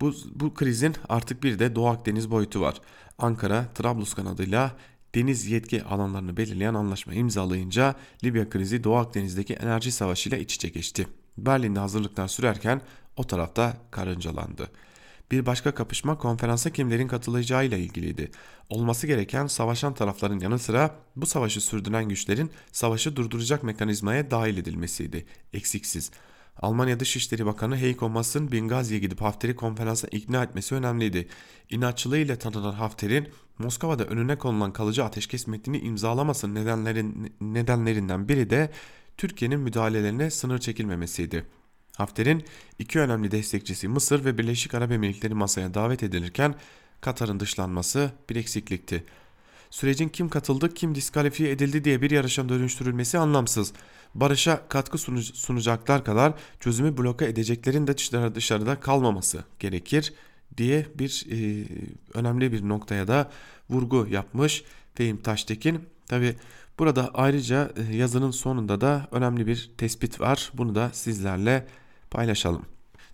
Bu, bu krizin artık bir de Doğu Akdeniz boyutu var. Ankara, Trablus kanadıyla deniz yetki alanlarını belirleyen anlaşma imzalayınca Libya krizi Doğu Akdeniz'deki enerji savaşıyla iç içe geçti. Berlin'de hazırlıklar sürerken o tarafta karıncalandı. Bir başka kapışma konferansa kimlerin katılacağıyla ilgiliydi. Olması gereken savaşan tarafların yanı sıra bu savaşı sürdüren güçlerin savaşı durduracak mekanizmaya dahil edilmesiydi. Eksiksiz. Almanya Dışişleri Bakanı Heiko Maas'ın Bingazi'ye gidip Hafter'i konferansa ikna etmesi önemliydi. İnatçılığıyla tanınan Hafter'in Moskova'da önüne konulan kalıcı ateşkes metnini imzalamasının nedenlerin, nedenlerinden biri de Türkiye'nin müdahalelerine sınır çekilmemesiydi. Hafter'in iki önemli destekçisi Mısır ve Birleşik Arap Emirlikleri masaya davet edilirken Katar'ın dışlanması bir eksiklikti. Sürecin kim katıldı kim diskalifiye edildi diye bir yarışa dönüştürülmesi anlamsız. Barışa katkı sunacaklar kadar çözümü bloka edeceklerin de dışarı, dışarıda kalmaması gerekir diye bir e, önemli bir noktaya da vurgu yapmış Fehim Taştekin. Tabi burada ayrıca e, yazının sonunda da önemli bir tespit var. Bunu da sizlerle paylaşalım.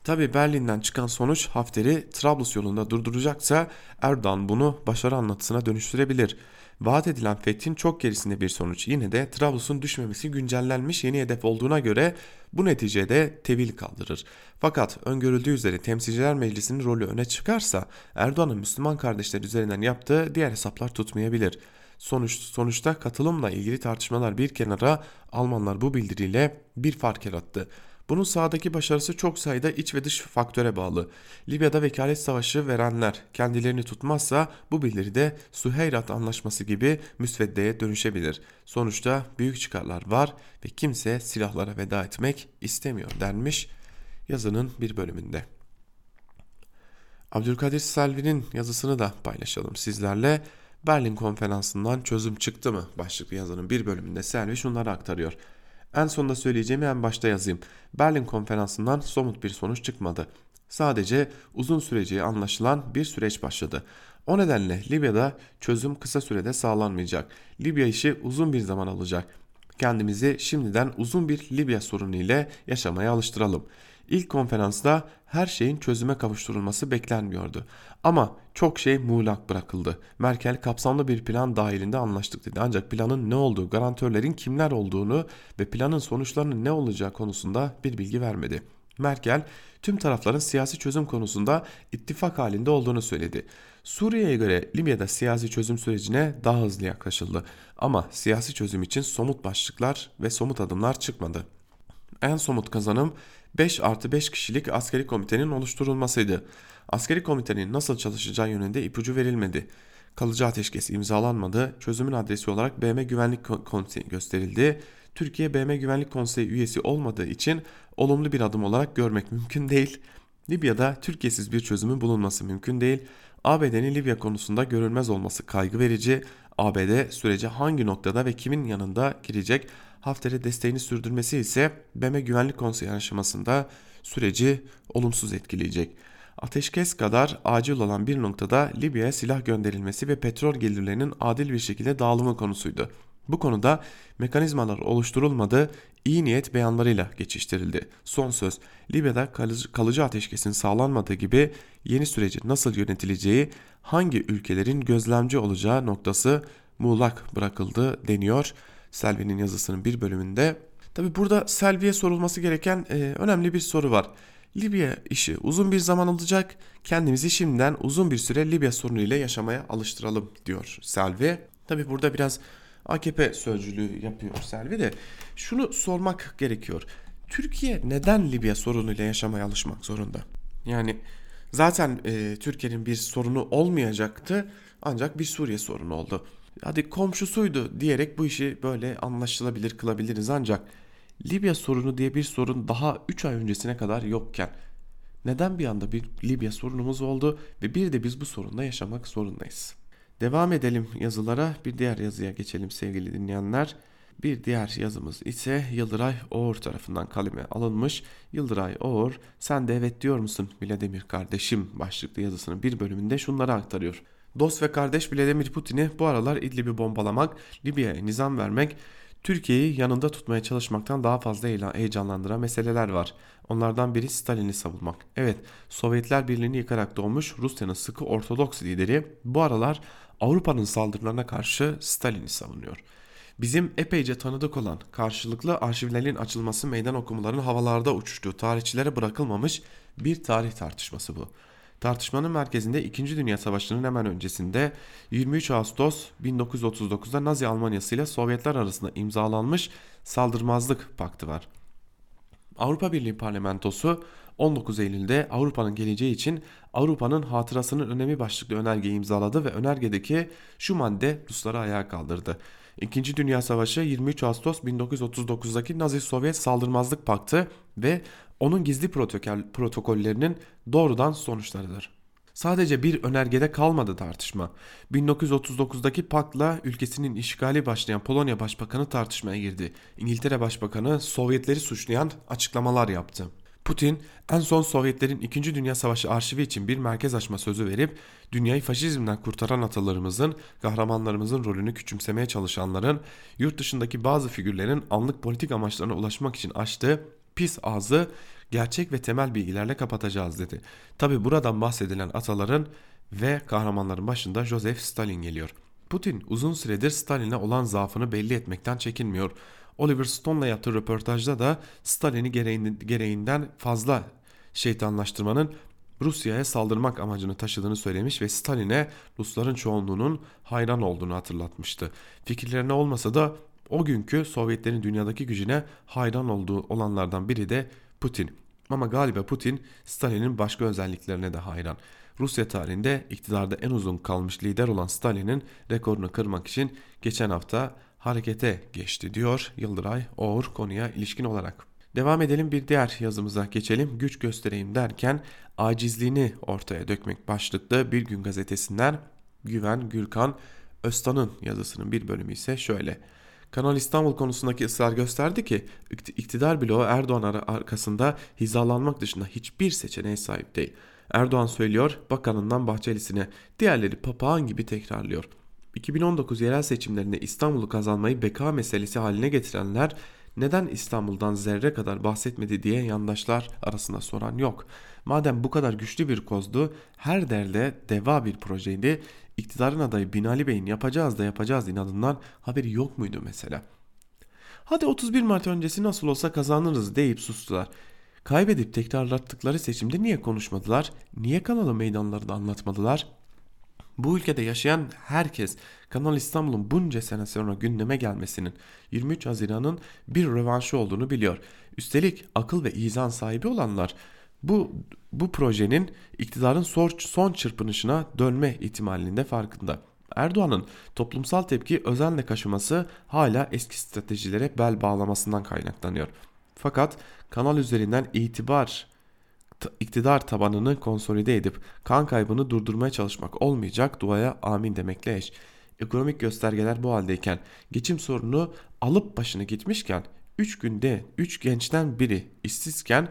Tabi Berlin'den çıkan sonuç Hafter'i Trablus yolunda durduracaksa Erdoğan bunu başarı anlatısına dönüştürebilir. Vaat edilen fethin çok gerisinde bir sonuç. Yine de Trablus'un düşmemesi güncellenmiş yeni hedef olduğuna göre bu neticede tevil kaldırır. Fakat öngörüldüğü üzere Temsilciler Meclisi'nin rolü öne çıkarsa Erdoğan'ın Müslüman kardeşler üzerinden yaptığı diğer hesaplar tutmayabilir. Sonuç, sonuçta katılımla ilgili tartışmalar bir kenara Almanlar bu bildiriyle bir fark yarattı. Bunun sahadaki başarısı çok sayıda iç ve dış faktöre bağlı. Libya'da vekalet savaşı verenler kendilerini tutmazsa bu bildiride Suheyrat Anlaşması gibi müsveddeye dönüşebilir. Sonuçta büyük çıkarlar var ve kimse silahlara veda etmek istemiyor denmiş yazının bir bölümünde. Abdülkadir Selvi'nin yazısını da paylaşalım sizlerle. Berlin konferansından çözüm çıktı mı başlıklı yazının bir bölümünde Selvi şunları aktarıyor. En sonunda söyleyeceğimi en başta yazayım. Berlin konferansından somut bir sonuç çıkmadı. Sadece uzun süreceği anlaşılan bir süreç başladı. O nedenle Libya'da çözüm kısa sürede sağlanmayacak. Libya işi uzun bir zaman alacak. Kendimizi şimdiden uzun bir Libya sorunu ile yaşamaya alıştıralım. İlk konferansta her şeyin çözüme kavuşturulması beklenmiyordu. Ama çok şey muğlak bırakıldı. Merkel kapsamlı bir plan dahilinde anlaştık dedi. Ancak planın ne olduğu, garantörlerin kimler olduğunu ve planın sonuçlarının ne olacağı konusunda bir bilgi vermedi. Merkel tüm tarafların siyasi çözüm konusunda ittifak halinde olduğunu söyledi. Suriye'ye göre Libya'da siyasi çözüm sürecine daha hızlı yaklaşıldı. Ama siyasi çözüm için somut başlıklar ve somut adımlar çıkmadı. En somut kazanım 5 artı 5 kişilik askeri komitenin oluşturulmasıydı. Askeri komitenin nasıl çalışacağı yönünde ipucu verilmedi. Kalıcı ateşkes imzalanmadı. Çözümün adresi olarak BM Güvenlik Konseyi gösterildi. Türkiye BM Güvenlik Konseyi üyesi olmadığı için olumlu bir adım olarak görmek [LAUGHS] mümkün değil. Libya'da Türkiye'siz bir çözümün bulunması mümkün değil. ABD'nin Libya konusunda görülmez olması kaygı verici. ABD sürece hangi noktada ve kimin yanında girecek Hafter'e desteğini sürdürmesi ise BM Güvenlik Konseyi aşamasında süreci olumsuz etkileyecek. Ateşkes kadar acil olan bir noktada Libya'ya silah gönderilmesi ve petrol gelirlerinin adil bir şekilde dağılımı konusuydu. Bu konuda mekanizmalar oluşturulmadı, iyi niyet beyanlarıyla geçiştirildi. Son söz, Libya'da kalıcı, ateşkesin sağlanmadığı gibi yeni süreci nasıl yönetileceği, hangi ülkelerin gözlemci olacağı noktası muğlak bırakıldı deniyor. Selvi'nin yazısının bir bölümünde. Tabi burada Selvi'ye sorulması gereken e, önemli bir soru var. Libya işi uzun bir zaman alacak. Kendimizi şimdiden uzun bir süre Libya sorunu ile yaşamaya alıştıralım diyor Selvi. Tabi burada biraz AKP sözcülüğü yapıyor Selvi de şunu sormak gerekiyor. Türkiye neden Libya sorunuyla yaşamaya alışmak zorunda? Yani zaten e, Türkiye'nin bir sorunu olmayacaktı ancak bir Suriye sorunu oldu hadi komşusuydu diyerek bu işi böyle anlaşılabilir kılabiliriz ancak Libya sorunu diye bir sorun daha 3 ay öncesine kadar yokken neden bir anda bir Libya sorunumuz oldu ve bir de biz bu sorunla yaşamak zorundayız. Devam edelim yazılara bir diğer yazıya geçelim sevgili dinleyenler. Bir diğer yazımız ise Yıldıray Oğur tarafından kaleme alınmış. Yıldıray Oğur sen de evet diyor musun Vladimir kardeşim başlıklı yazısının bir bölümünde şunları aktarıyor. Dost ve kardeş Vladimir Putin'i bu aralar İdlib'i bombalamak, Libya'ya nizam vermek, Türkiye'yi yanında tutmaya çalışmaktan daha fazla heyecanlandıran meseleler var. Onlardan biri Stalin'i savunmak. Evet, Sovyetler Birliği'ni yıkarak doğmuş Rusya'nın sıkı Ortodoks lideri bu aralar Avrupa'nın saldırılarına karşı Stalin'i savunuyor. Bizim epeyce tanıdık olan karşılıklı arşivlerin açılması meydan okumaların havalarda uçuştuğu tarihçilere bırakılmamış bir tarih tartışması bu. Tartışmanın merkezinde 2. Dünya Savaşı'nın hemen öncesinde 23 Ağustos 1939'da Nazi Almanyası ile Sovyetler arasında imzalanmış saldırmazlık paktı var. Avrupa Birliği Parlamentosu 19 Eylül'de Avrupa'nın geleceği için Avrupa'nın hatırasının önemi başlıklı önergeyi imzaladı ve önergedeki şu madde Rusları ayağa kaldırdı. İkinci Dünya Savaşı 23 Ağustos 1939'daki Nazi-Sovyet saldırmazlık paktı ve onun gizli protokol, protokollerinin doğrudan sonuçlarıdır. Sadece bir önergede kalmadı tartışma. 1939'daki paktla ülkesinin işgali başlayan Polonya Başbakanı tartışmaya girdi. İngiltere Başbakanı Sovyetleri suçlayan açıklamalar yaptı. Putin en son Sovyetlerin 2. Dünya Savaşı arşivi için bir merkez açma sözü verip dünyayı faşizmden kurtaran atalarımızın, kahramanlarımızın rolünü küçümsemeye çalışanların, yurt dışındaki bazı figürlerin anlık politik amaçlarına ulaşmak için açtığı pis ağzı gerçek ve temel bilgilerle kapatacağız dedi. Tabi buradan bahsedilen ataların ve kahramanların başında Joseph Stalin geliyor. Putin uzun süredir Stalin'e olan zaafını belli etmekten çekinmiyor. Oliver Stone'la yaptığı röportajda da Stalin'i gereğinden fazla şeytanlaştırmanın Rusya'ya saldırmak amacını taşıdığını söylemiş ve Stalin'e Rusların çoğunluğunun hayran olduğunu hatırlatmıştı. Fikirlerine olmasa da o günkü Sovyetlerin dünyadaki gücüne hayran olduğu olanlardan biri de Putin. Ama galiba Putin Stalin'in başka özelliklerine de hayran. Rusya tarihinde iktidarda en uzun kalmış lider olan Stalin'in rekorunu kırmak için geçen hafta harekete geçti diyor Yıldıray Oğur konuya ilişkin olarak. Devam edelim bir diğer yazımıza geçelim. Güç göstereyim derken acizliğini ortaya dökmek başlıklı Bir Gün gazetesinden Güven Gürkan Öztan'ın yazısının bir bölümü ise şöyle. Kanal İstanbul konusundaki ısrar gösterdi ki iktidar bloğu Erdoğan arkasında hizalanmak dışında hiçbir seçeneğe sahip değil. Erdoğan söylüyor, bakanından Bahçeli'sine, diğerleri papağan gibi tekrarlıyor. 2019 yerel seçimlerinde İstanbul'u kazanmayı beka meselesi haline getirenler neden İstanbul'dan zerre kadar bahsetmedi diye yandaşlar arasında soran yok. Madem bu kadar güçlü bir kozdu, her derde deva bir projeydi, iktidarın adayı Binali Bey'in yapacağız da yapacağız inadından haberi yok muydu mesela? Hadi 31 Mart öncesi nasıl olsa kazanırız deyip sustular. Kaybedip tekrarlattıkları seçimde niye konuşmadılar? Niye kanalı meydanlarında anlatmadılar? Bu ülkede yaşayan herkes Kanal İstanbul'un bunca sene sonra gündeme gelmesinin 23 Haziran'ın bir rövanşı olduğunu biliyor. Üstelik akıl ve izan sahibi olanlar bu bu projenin iktidarın son çırpınışına dönme ihtimalinin de farkında. Erdoğan'ın toplumsal tepki özenle kaşıması hala eski stratejilere bel bağlamasından kaynaklanıyor. Fakat kanal üzerinden itibar iktidar tabanını konsolide edip kan kaybını durdurmaya çalışmak olmayacak duaya amin demekle eş. Ekonomik göstergeler bu haldeyken geçim sorunu alıp başını gitmişken 3 günde 3 gençten biri işsizken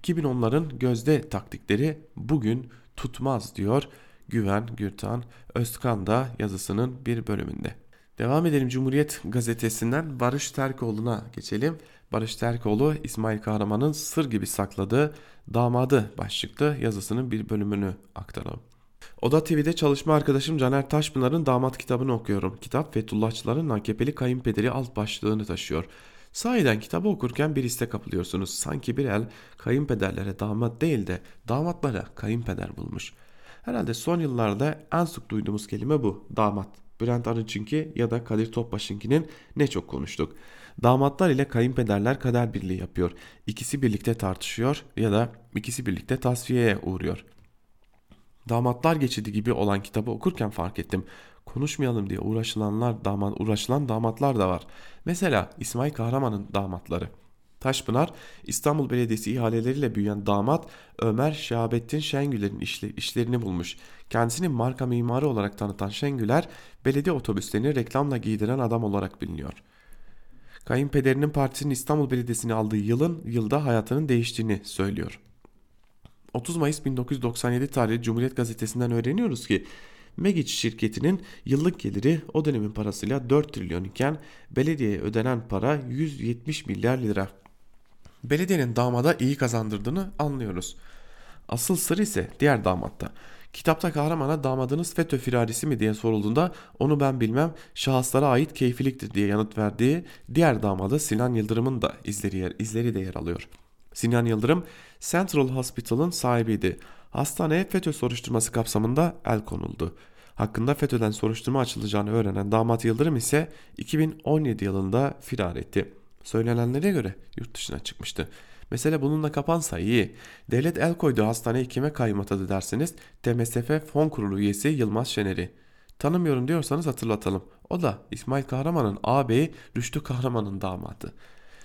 2010'ların gözde taktikleri bugün tutmaz diyor Güven Gürtan Özkan da yazısının bir bölümünde. Devam edelim Cumhuriyet gazetesinden Barış Terkoğlu'na geçelim. Barış Terkoğlu İsmail Kahraman'ın sır gibi sakladığı damadı başlıklı yazısının bir bölümünü aktaralım. Oda TV'de çalışma arkadaşım Caner Taşpınar'ın damat kitabını okuyorum. Kitap Fethullahçıların AKP'li kayınpederi alt başlığını taşıyor. Sahiden kitabı okurken bir iste kapılıyorsunuz. Sanki bir el kayınpederlere damat değil de damatlara kayınpeder bulmuş. Herhalde son yıllarda en sık duyduğumuz kelime bu. Damat. Bülent Arınç'ınki ya da Kadir Topbaş'ınkinin ne çok konuştuk. Damatlar ile kayınpederler kader birliği yapıyor. İkisi birlikte tartışıyor ya da ikisi birlikte tasfiyeye uğruyor. Damatlar geçidi gibi olan kitabı okurken fark ettim. Konuşmayalım diye uğraşılanlar damat, uğraşılan damatlar da var. Mesela İsmail Kahraman'ın damatları. Taşpınar, İstanbul Belediyesi ihaleleriyle büyüyen damat Ömer Şahabettin Şengüler'in işlerini bulmuş. Kendisini marka mimarı olarak tanıtan Şengüler, belediye otobüslerini reklamla giydiren adam olarak biliniyor. Kayınpederinin partisinin İstanbul Belediyesi'ni aldığı yılın yılda hayatının değiştiğini söylüyor. 30 Mayıs 1997 tarihli Cumhuriyet Gazetesi'nden öğreniyoruz ki Megic şirketinin yıllık geliri o dönemin parasıyla 4 trilyon iken belediyeye ödenen para 170 milyar lira. Belediyenin damada iyi kazandırdığını anlıyoruz. Asıl sır ise diğer damatta. Kitapta kahramana damadınız FETÖ firarisi mi diye sorulduğunda onu ben bilmem şahıslara ait keyfiliktir diye yanıt verdiği diğer damadı Sinan Yıldırım'ın da izleri, yer, izleri de yer alıyor. Sinan Yıldırım Central Hospital'ın sahibiydi. Hastaneye FETÖ soruşturması kapsamında el konuldu. Hakkında FETÖ'den soruşturma açılacağını öğrenen damat Yıldırım ise 2017 yılında firar etti. Söylenenlere göre yurt dışına çıkmıştı. Mesele bununla kapansa iyi. Devlet el koyduğu hastaneye kime kayyum atadı derseniz TMSF Fon Kurulu üyesi Yılmaz Şener'i. Tanımıyorum diyorsanız hatırlatalım. O da İsmail Kahraman'ın ağabeyi Rüştü Kahraman'ın damadı.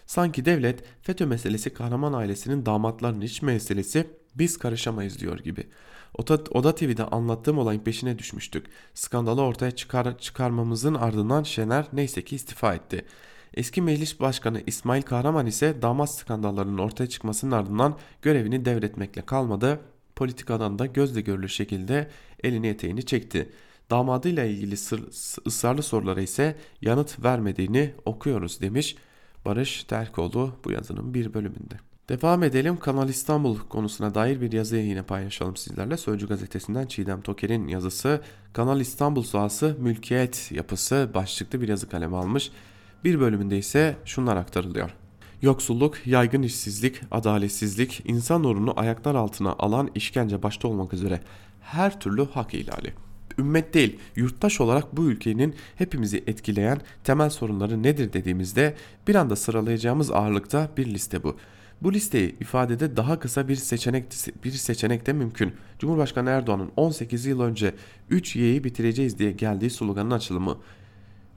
Sanki devlet FETÖ meselesi kahraman ailesinin damatlarının iç meselesi biz karışamayız diyor gibi. Oda, Oda TV'de anlattığım olayın peşine düşmüştük. Skandalı ortaya çıkar, çıkarmamızın ardından Şener neyse ki istifa etti. Eski meclis başkanı İsmail Kahraman ise damat skandallarının ortaya çıkmasının ardından görevini devretmekle kalmadı. Politikadan da gözle görülür şekilde elini eteğini çekti. Damadıyla ilgili sır, ısrarlı sorulara ise yanıt vermediğini okuyoruz demiş Barış Terkoğlu bu yazının bir bölümünde. Devam edelim Kanal İstanbul konusuna dair bir yazıyı yine paylaşalım sizlerle. Sözcü gazetesinden Çiğdem Toker'in yazısı Kanal İstanbul sahası mülkiyet yapısı başlıklı bir yazı kalemi almış. Bir bölümünde ise şunlar aktarılıyor. Yoksulluk, yaygın işsizlik, adaletsizlik, insan onurunu ayaklar altına alan işkence başta olmak üzere her türlü hak ihlali. Ümmet değil, yurttaş olarak bu ülkenin hepimizi etkileyen temel sorunları nedir dediğimizde bir anda sıralayacağımız ağırlıkta bir liste bu. Bu listeyi ifadede daha kısa bir seçenek bir seçenek de mümkün. Cumhurbaşkanı Erdoğan'ın 18 yıl önce 3 Y'yi bitireceğiz diye geldiği sloganın açılımı.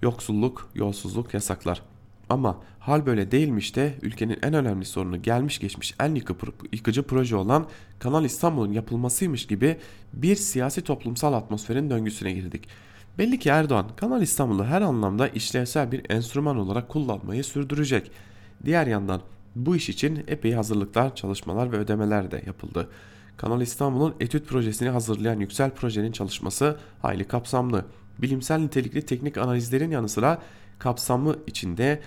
Yoksulluk, yolsuzluk, yasaklar. Ama hal böyle değilmiş de ülkenin en önemli sorunu gelmiş geçmiş en yıkıcı proje olan Kanal İstanbul'un yapılmasıymış gibi bir siyasi toplumsal atmosferin döngüsüne girdik. Belli ki Erdoğan Kanal İstanbul'u her anlamda işlevsel bir enstrüman olarak kullanmayı sürdürecek. Diğer yandan bu iş için epey hazırlıklar, çalışmalar ve ödemeler de yapıldı. Kanal İstanbul'un etüt projesini hazırlayan Yüksel Proje'nin çalışması hayli kapsamlı. Bilimsel nitelikli teknik analizlerin yanı sıra kapsamı içinde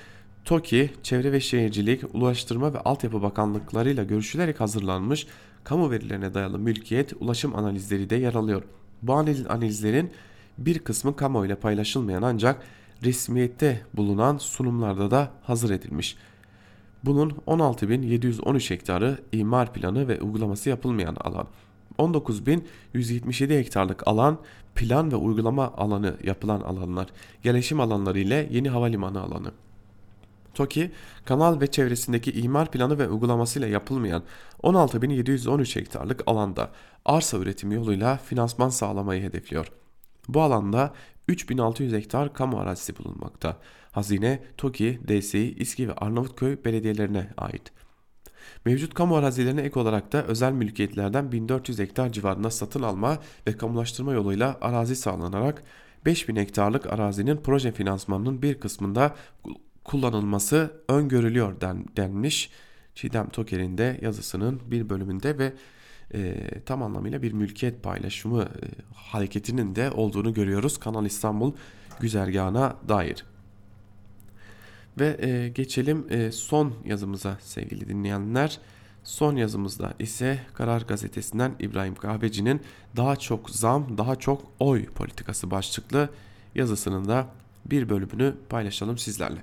TOKİ, Çevre ve Şehircilik, Ulaştırma ve Altyapı Bakanlıklarıyla görüşülerek hazırlanmış kamu verilerine dayalı mülkiyet, ulaşım analizleri de yer alıyor. Bu analizlerin bir kısmı kamuoyuyla paylaşılmayan ancak resmiyette bulunan sunumlarda da hazır edilmiş. Bunun 16.713 hektarı imar planı ve uygulaması yapılmayan alan. 19.177 hektarlık alan plan ve uygulama alanı yapılan alanlar, yerleşim alanları ile yeni havalimanı alanı. TOKİ, kanal ve çevresindeki imar planı ve uygulamasıyla yapılmayan 16.713 hektarlık alanda arsa üretimi yoluyla finansman sağlamayı hedefliyor. Bu alanda 3600 hektar kamu arazisi bulunmakta. Hazine, TOKİ, DSİ, İSKİ ve Arnavutköy belediyelerine ait. Mevcut kamu arazilerine ek olarak da özel mülkiyetlerden 1400 hektar civarında satın alma ve kamulaştırma yoluyla arazi sağlanarak 5000 hektarlık arazinin proje finansmanının bir kısmında kullanılması öngörülüyor den, denmiş. Çiğdem Toker'in de yazısının bir bölümünde ve e, tam anlamıyla bir mülkiyet paylaşımı e, hareketinin de olduğunu görüyoruz Kanal İstanbul güzergahına dair. Ve e, geçelim e, son yazımıza sevgili dinleyenler. Son yazımızda ise Karar Gazetesi'nden İbrahim Kahveci'nin daha çok zam, daha çok oy politikası başlıklı yazısının da bir bölümünü paylaşalım sizlerle.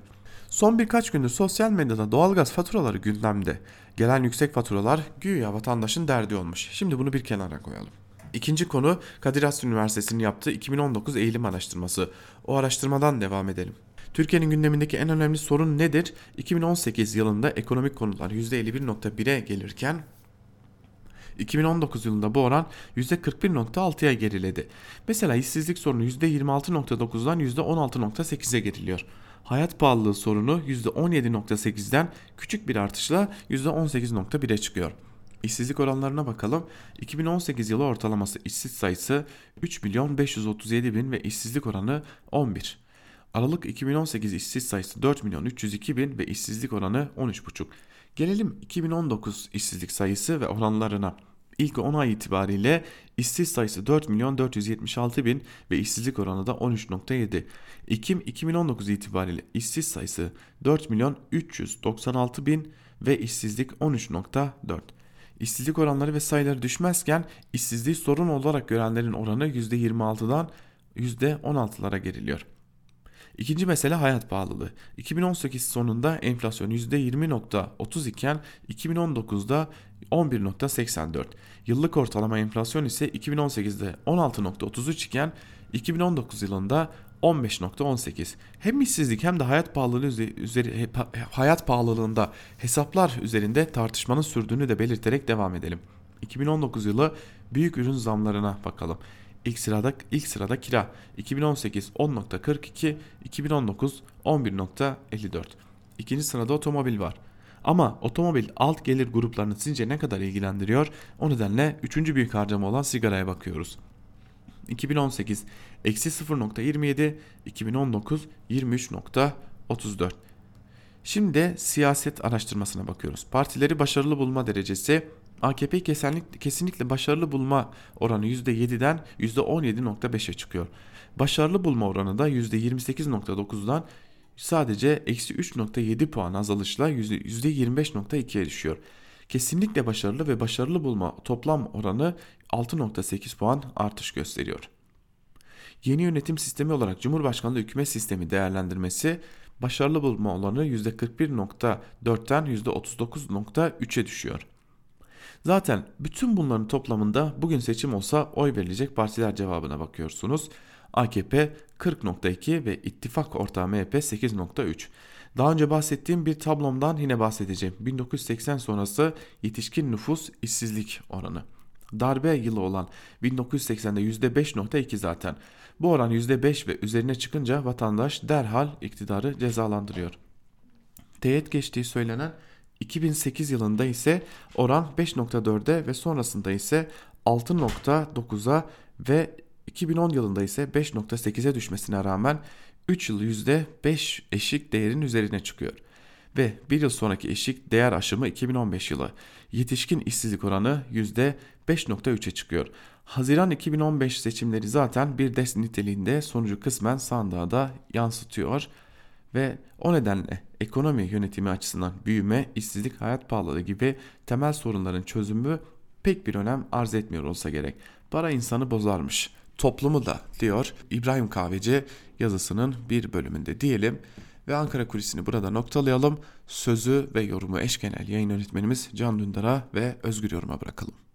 Son birkaç gündür sosyal medyada doğalgaz faturaları gündemde. Gelen yüksek faturalar güya vatandaşın derdi olmuş. Şimdi bunu bir kenara koyalım. İkinci konu Kadir Has Üniversitesi'nin yaptığı 2019 eğilim araştırması. O araştırmadan devam edelim. Türkiye'nin gündemindeki en önemli sorun nedir? 2018 yılında ekonomik konular %51.1'e gelirken 2019 yılında bu oran %41.6'ya geriledi. Mesela işsizlik sorunu %26.9'dan %16.8'e geriliyor. Hayat pahalılığı sorunu %17.8'den küçük bir artışla %18.1'e çıkıyor. İşsizlik oranlarına bakalım. 2018 yılı ortalaması işsiz sayısı 3 milyon 537 bin ve işsizlik oranı 11. Aralık 2018 işsiz sayısı 4 milyon 302 bin ve işsizlik oranı 13,5. Gelelim 2019 işsizlik sayısı ve oranlarına. İlk 10 ay itibariyle işsiz sayısı 4 milyon 476 bin ve işsizlik oranı da 13.7. Ekim 2019 itibariyle işsiz sayısı 4 milyon 396 bin ve işsizlik 13.4. İşsizlik oranları ve sayıları düşmezken işsizliği sorun olarak görenlerin oranı %26'dan %16'lara geriliyor. İkinci mesele hayat pahalılığı. 2018 sonunda enflasyon %20.30 iken 2019'da 11.84. Yıllık ortalama enflasyon ise 2018'de 16.33 iken 2019 yılında 15.18. Hem işsizlik hem de hayat pahalılığı üzeri, hayat pahalılığında hesaplar üzerinde tartışmanın sürdüğünü de belirterek devam edelim. 2019 yılı büyük ürün zamlarına bakalım. İlk sırada ilk sırada kira 2018 10.42, 2019 11.54. İkinci sırada otomobil var. Ama otomobil alt gelir gruplarını sizce ne kadar ilgilendiriyor? O nedenle üçüncü büyük harcama olan sigaraya bakıyoruz. 2018 eksi 0.27, 2019 23.34. Şimdi siyaset araştırmasına bakıyoruz. Partileri başarılı bulma derecesi AKP kesinlikle, kesinlikle başarılı bulma oranı %7'den %17.5'e çıkıyor. Başarılı bulma oranı da %28.9'dan sadece eksi 3.7 puan azalışla %25.2'ye düşüyor. Kesinlikle başarılı ve başarılı bulma toplam oranı 6.8 puan artış gösteriyor. Yeni yönetim sistemi olarak Cumhurbaşkanlığı hükümet sistemi değerlendirmesi başarılı bulma oranı %41.4'ten %39.3'e düşüyor. Zaten bütün bunların toplamında bugün seçim olsa oy verilecek partiler cevabına bakıyorsunuz. AKP 40.2 ve ittifak ortağı MHP 8.3. Daha önce bahsettiğim bir tablomdan yine bahsedeceğim. 1980 sonrası yetişkin nüfus işsizlik oranı. Darbe yılı olan 1980'de %5.2 zaten. Bu oran %5 ve üzerine çıkınca vatandaş derhal iktidarı cezalandırıyor. Teğet geçtiği söylenen 2008 yılında ise oran 5.4'e ve sonrasında ise 6.9'a ve 2010 yılında ise 5.8'e düşmesine rağmen 3 yıl %5 eşik değerin üzerine çıkıyor. Ve bir yıl sonraki eşik değer aşımı 2015 yılı. Yetişkin işsizlik oranı %5.3'e çıkıyor. Haziran 2015 seçimleri zaten bir dest niteliğinde sonucu kısmen sandığa da yansıtıyor. Ve o nedenle ekonomi yönetimi açısından büyüme, işsizlik, hayat pahalılığı gibi temel sorunların çözümü pek bir önem arz etmiyor olsa gerek. Para insanı bozarmış toplumu da diyor İbrahim Kahveci yazısının bir bölümünde diyelim. Ve Ankara Kulisi'ni burada noktalayalım. Sözü ve yorumu eş genel yayın yönetmenimiz Can Dündar'a ve Özgür Yorum'a bırakalım.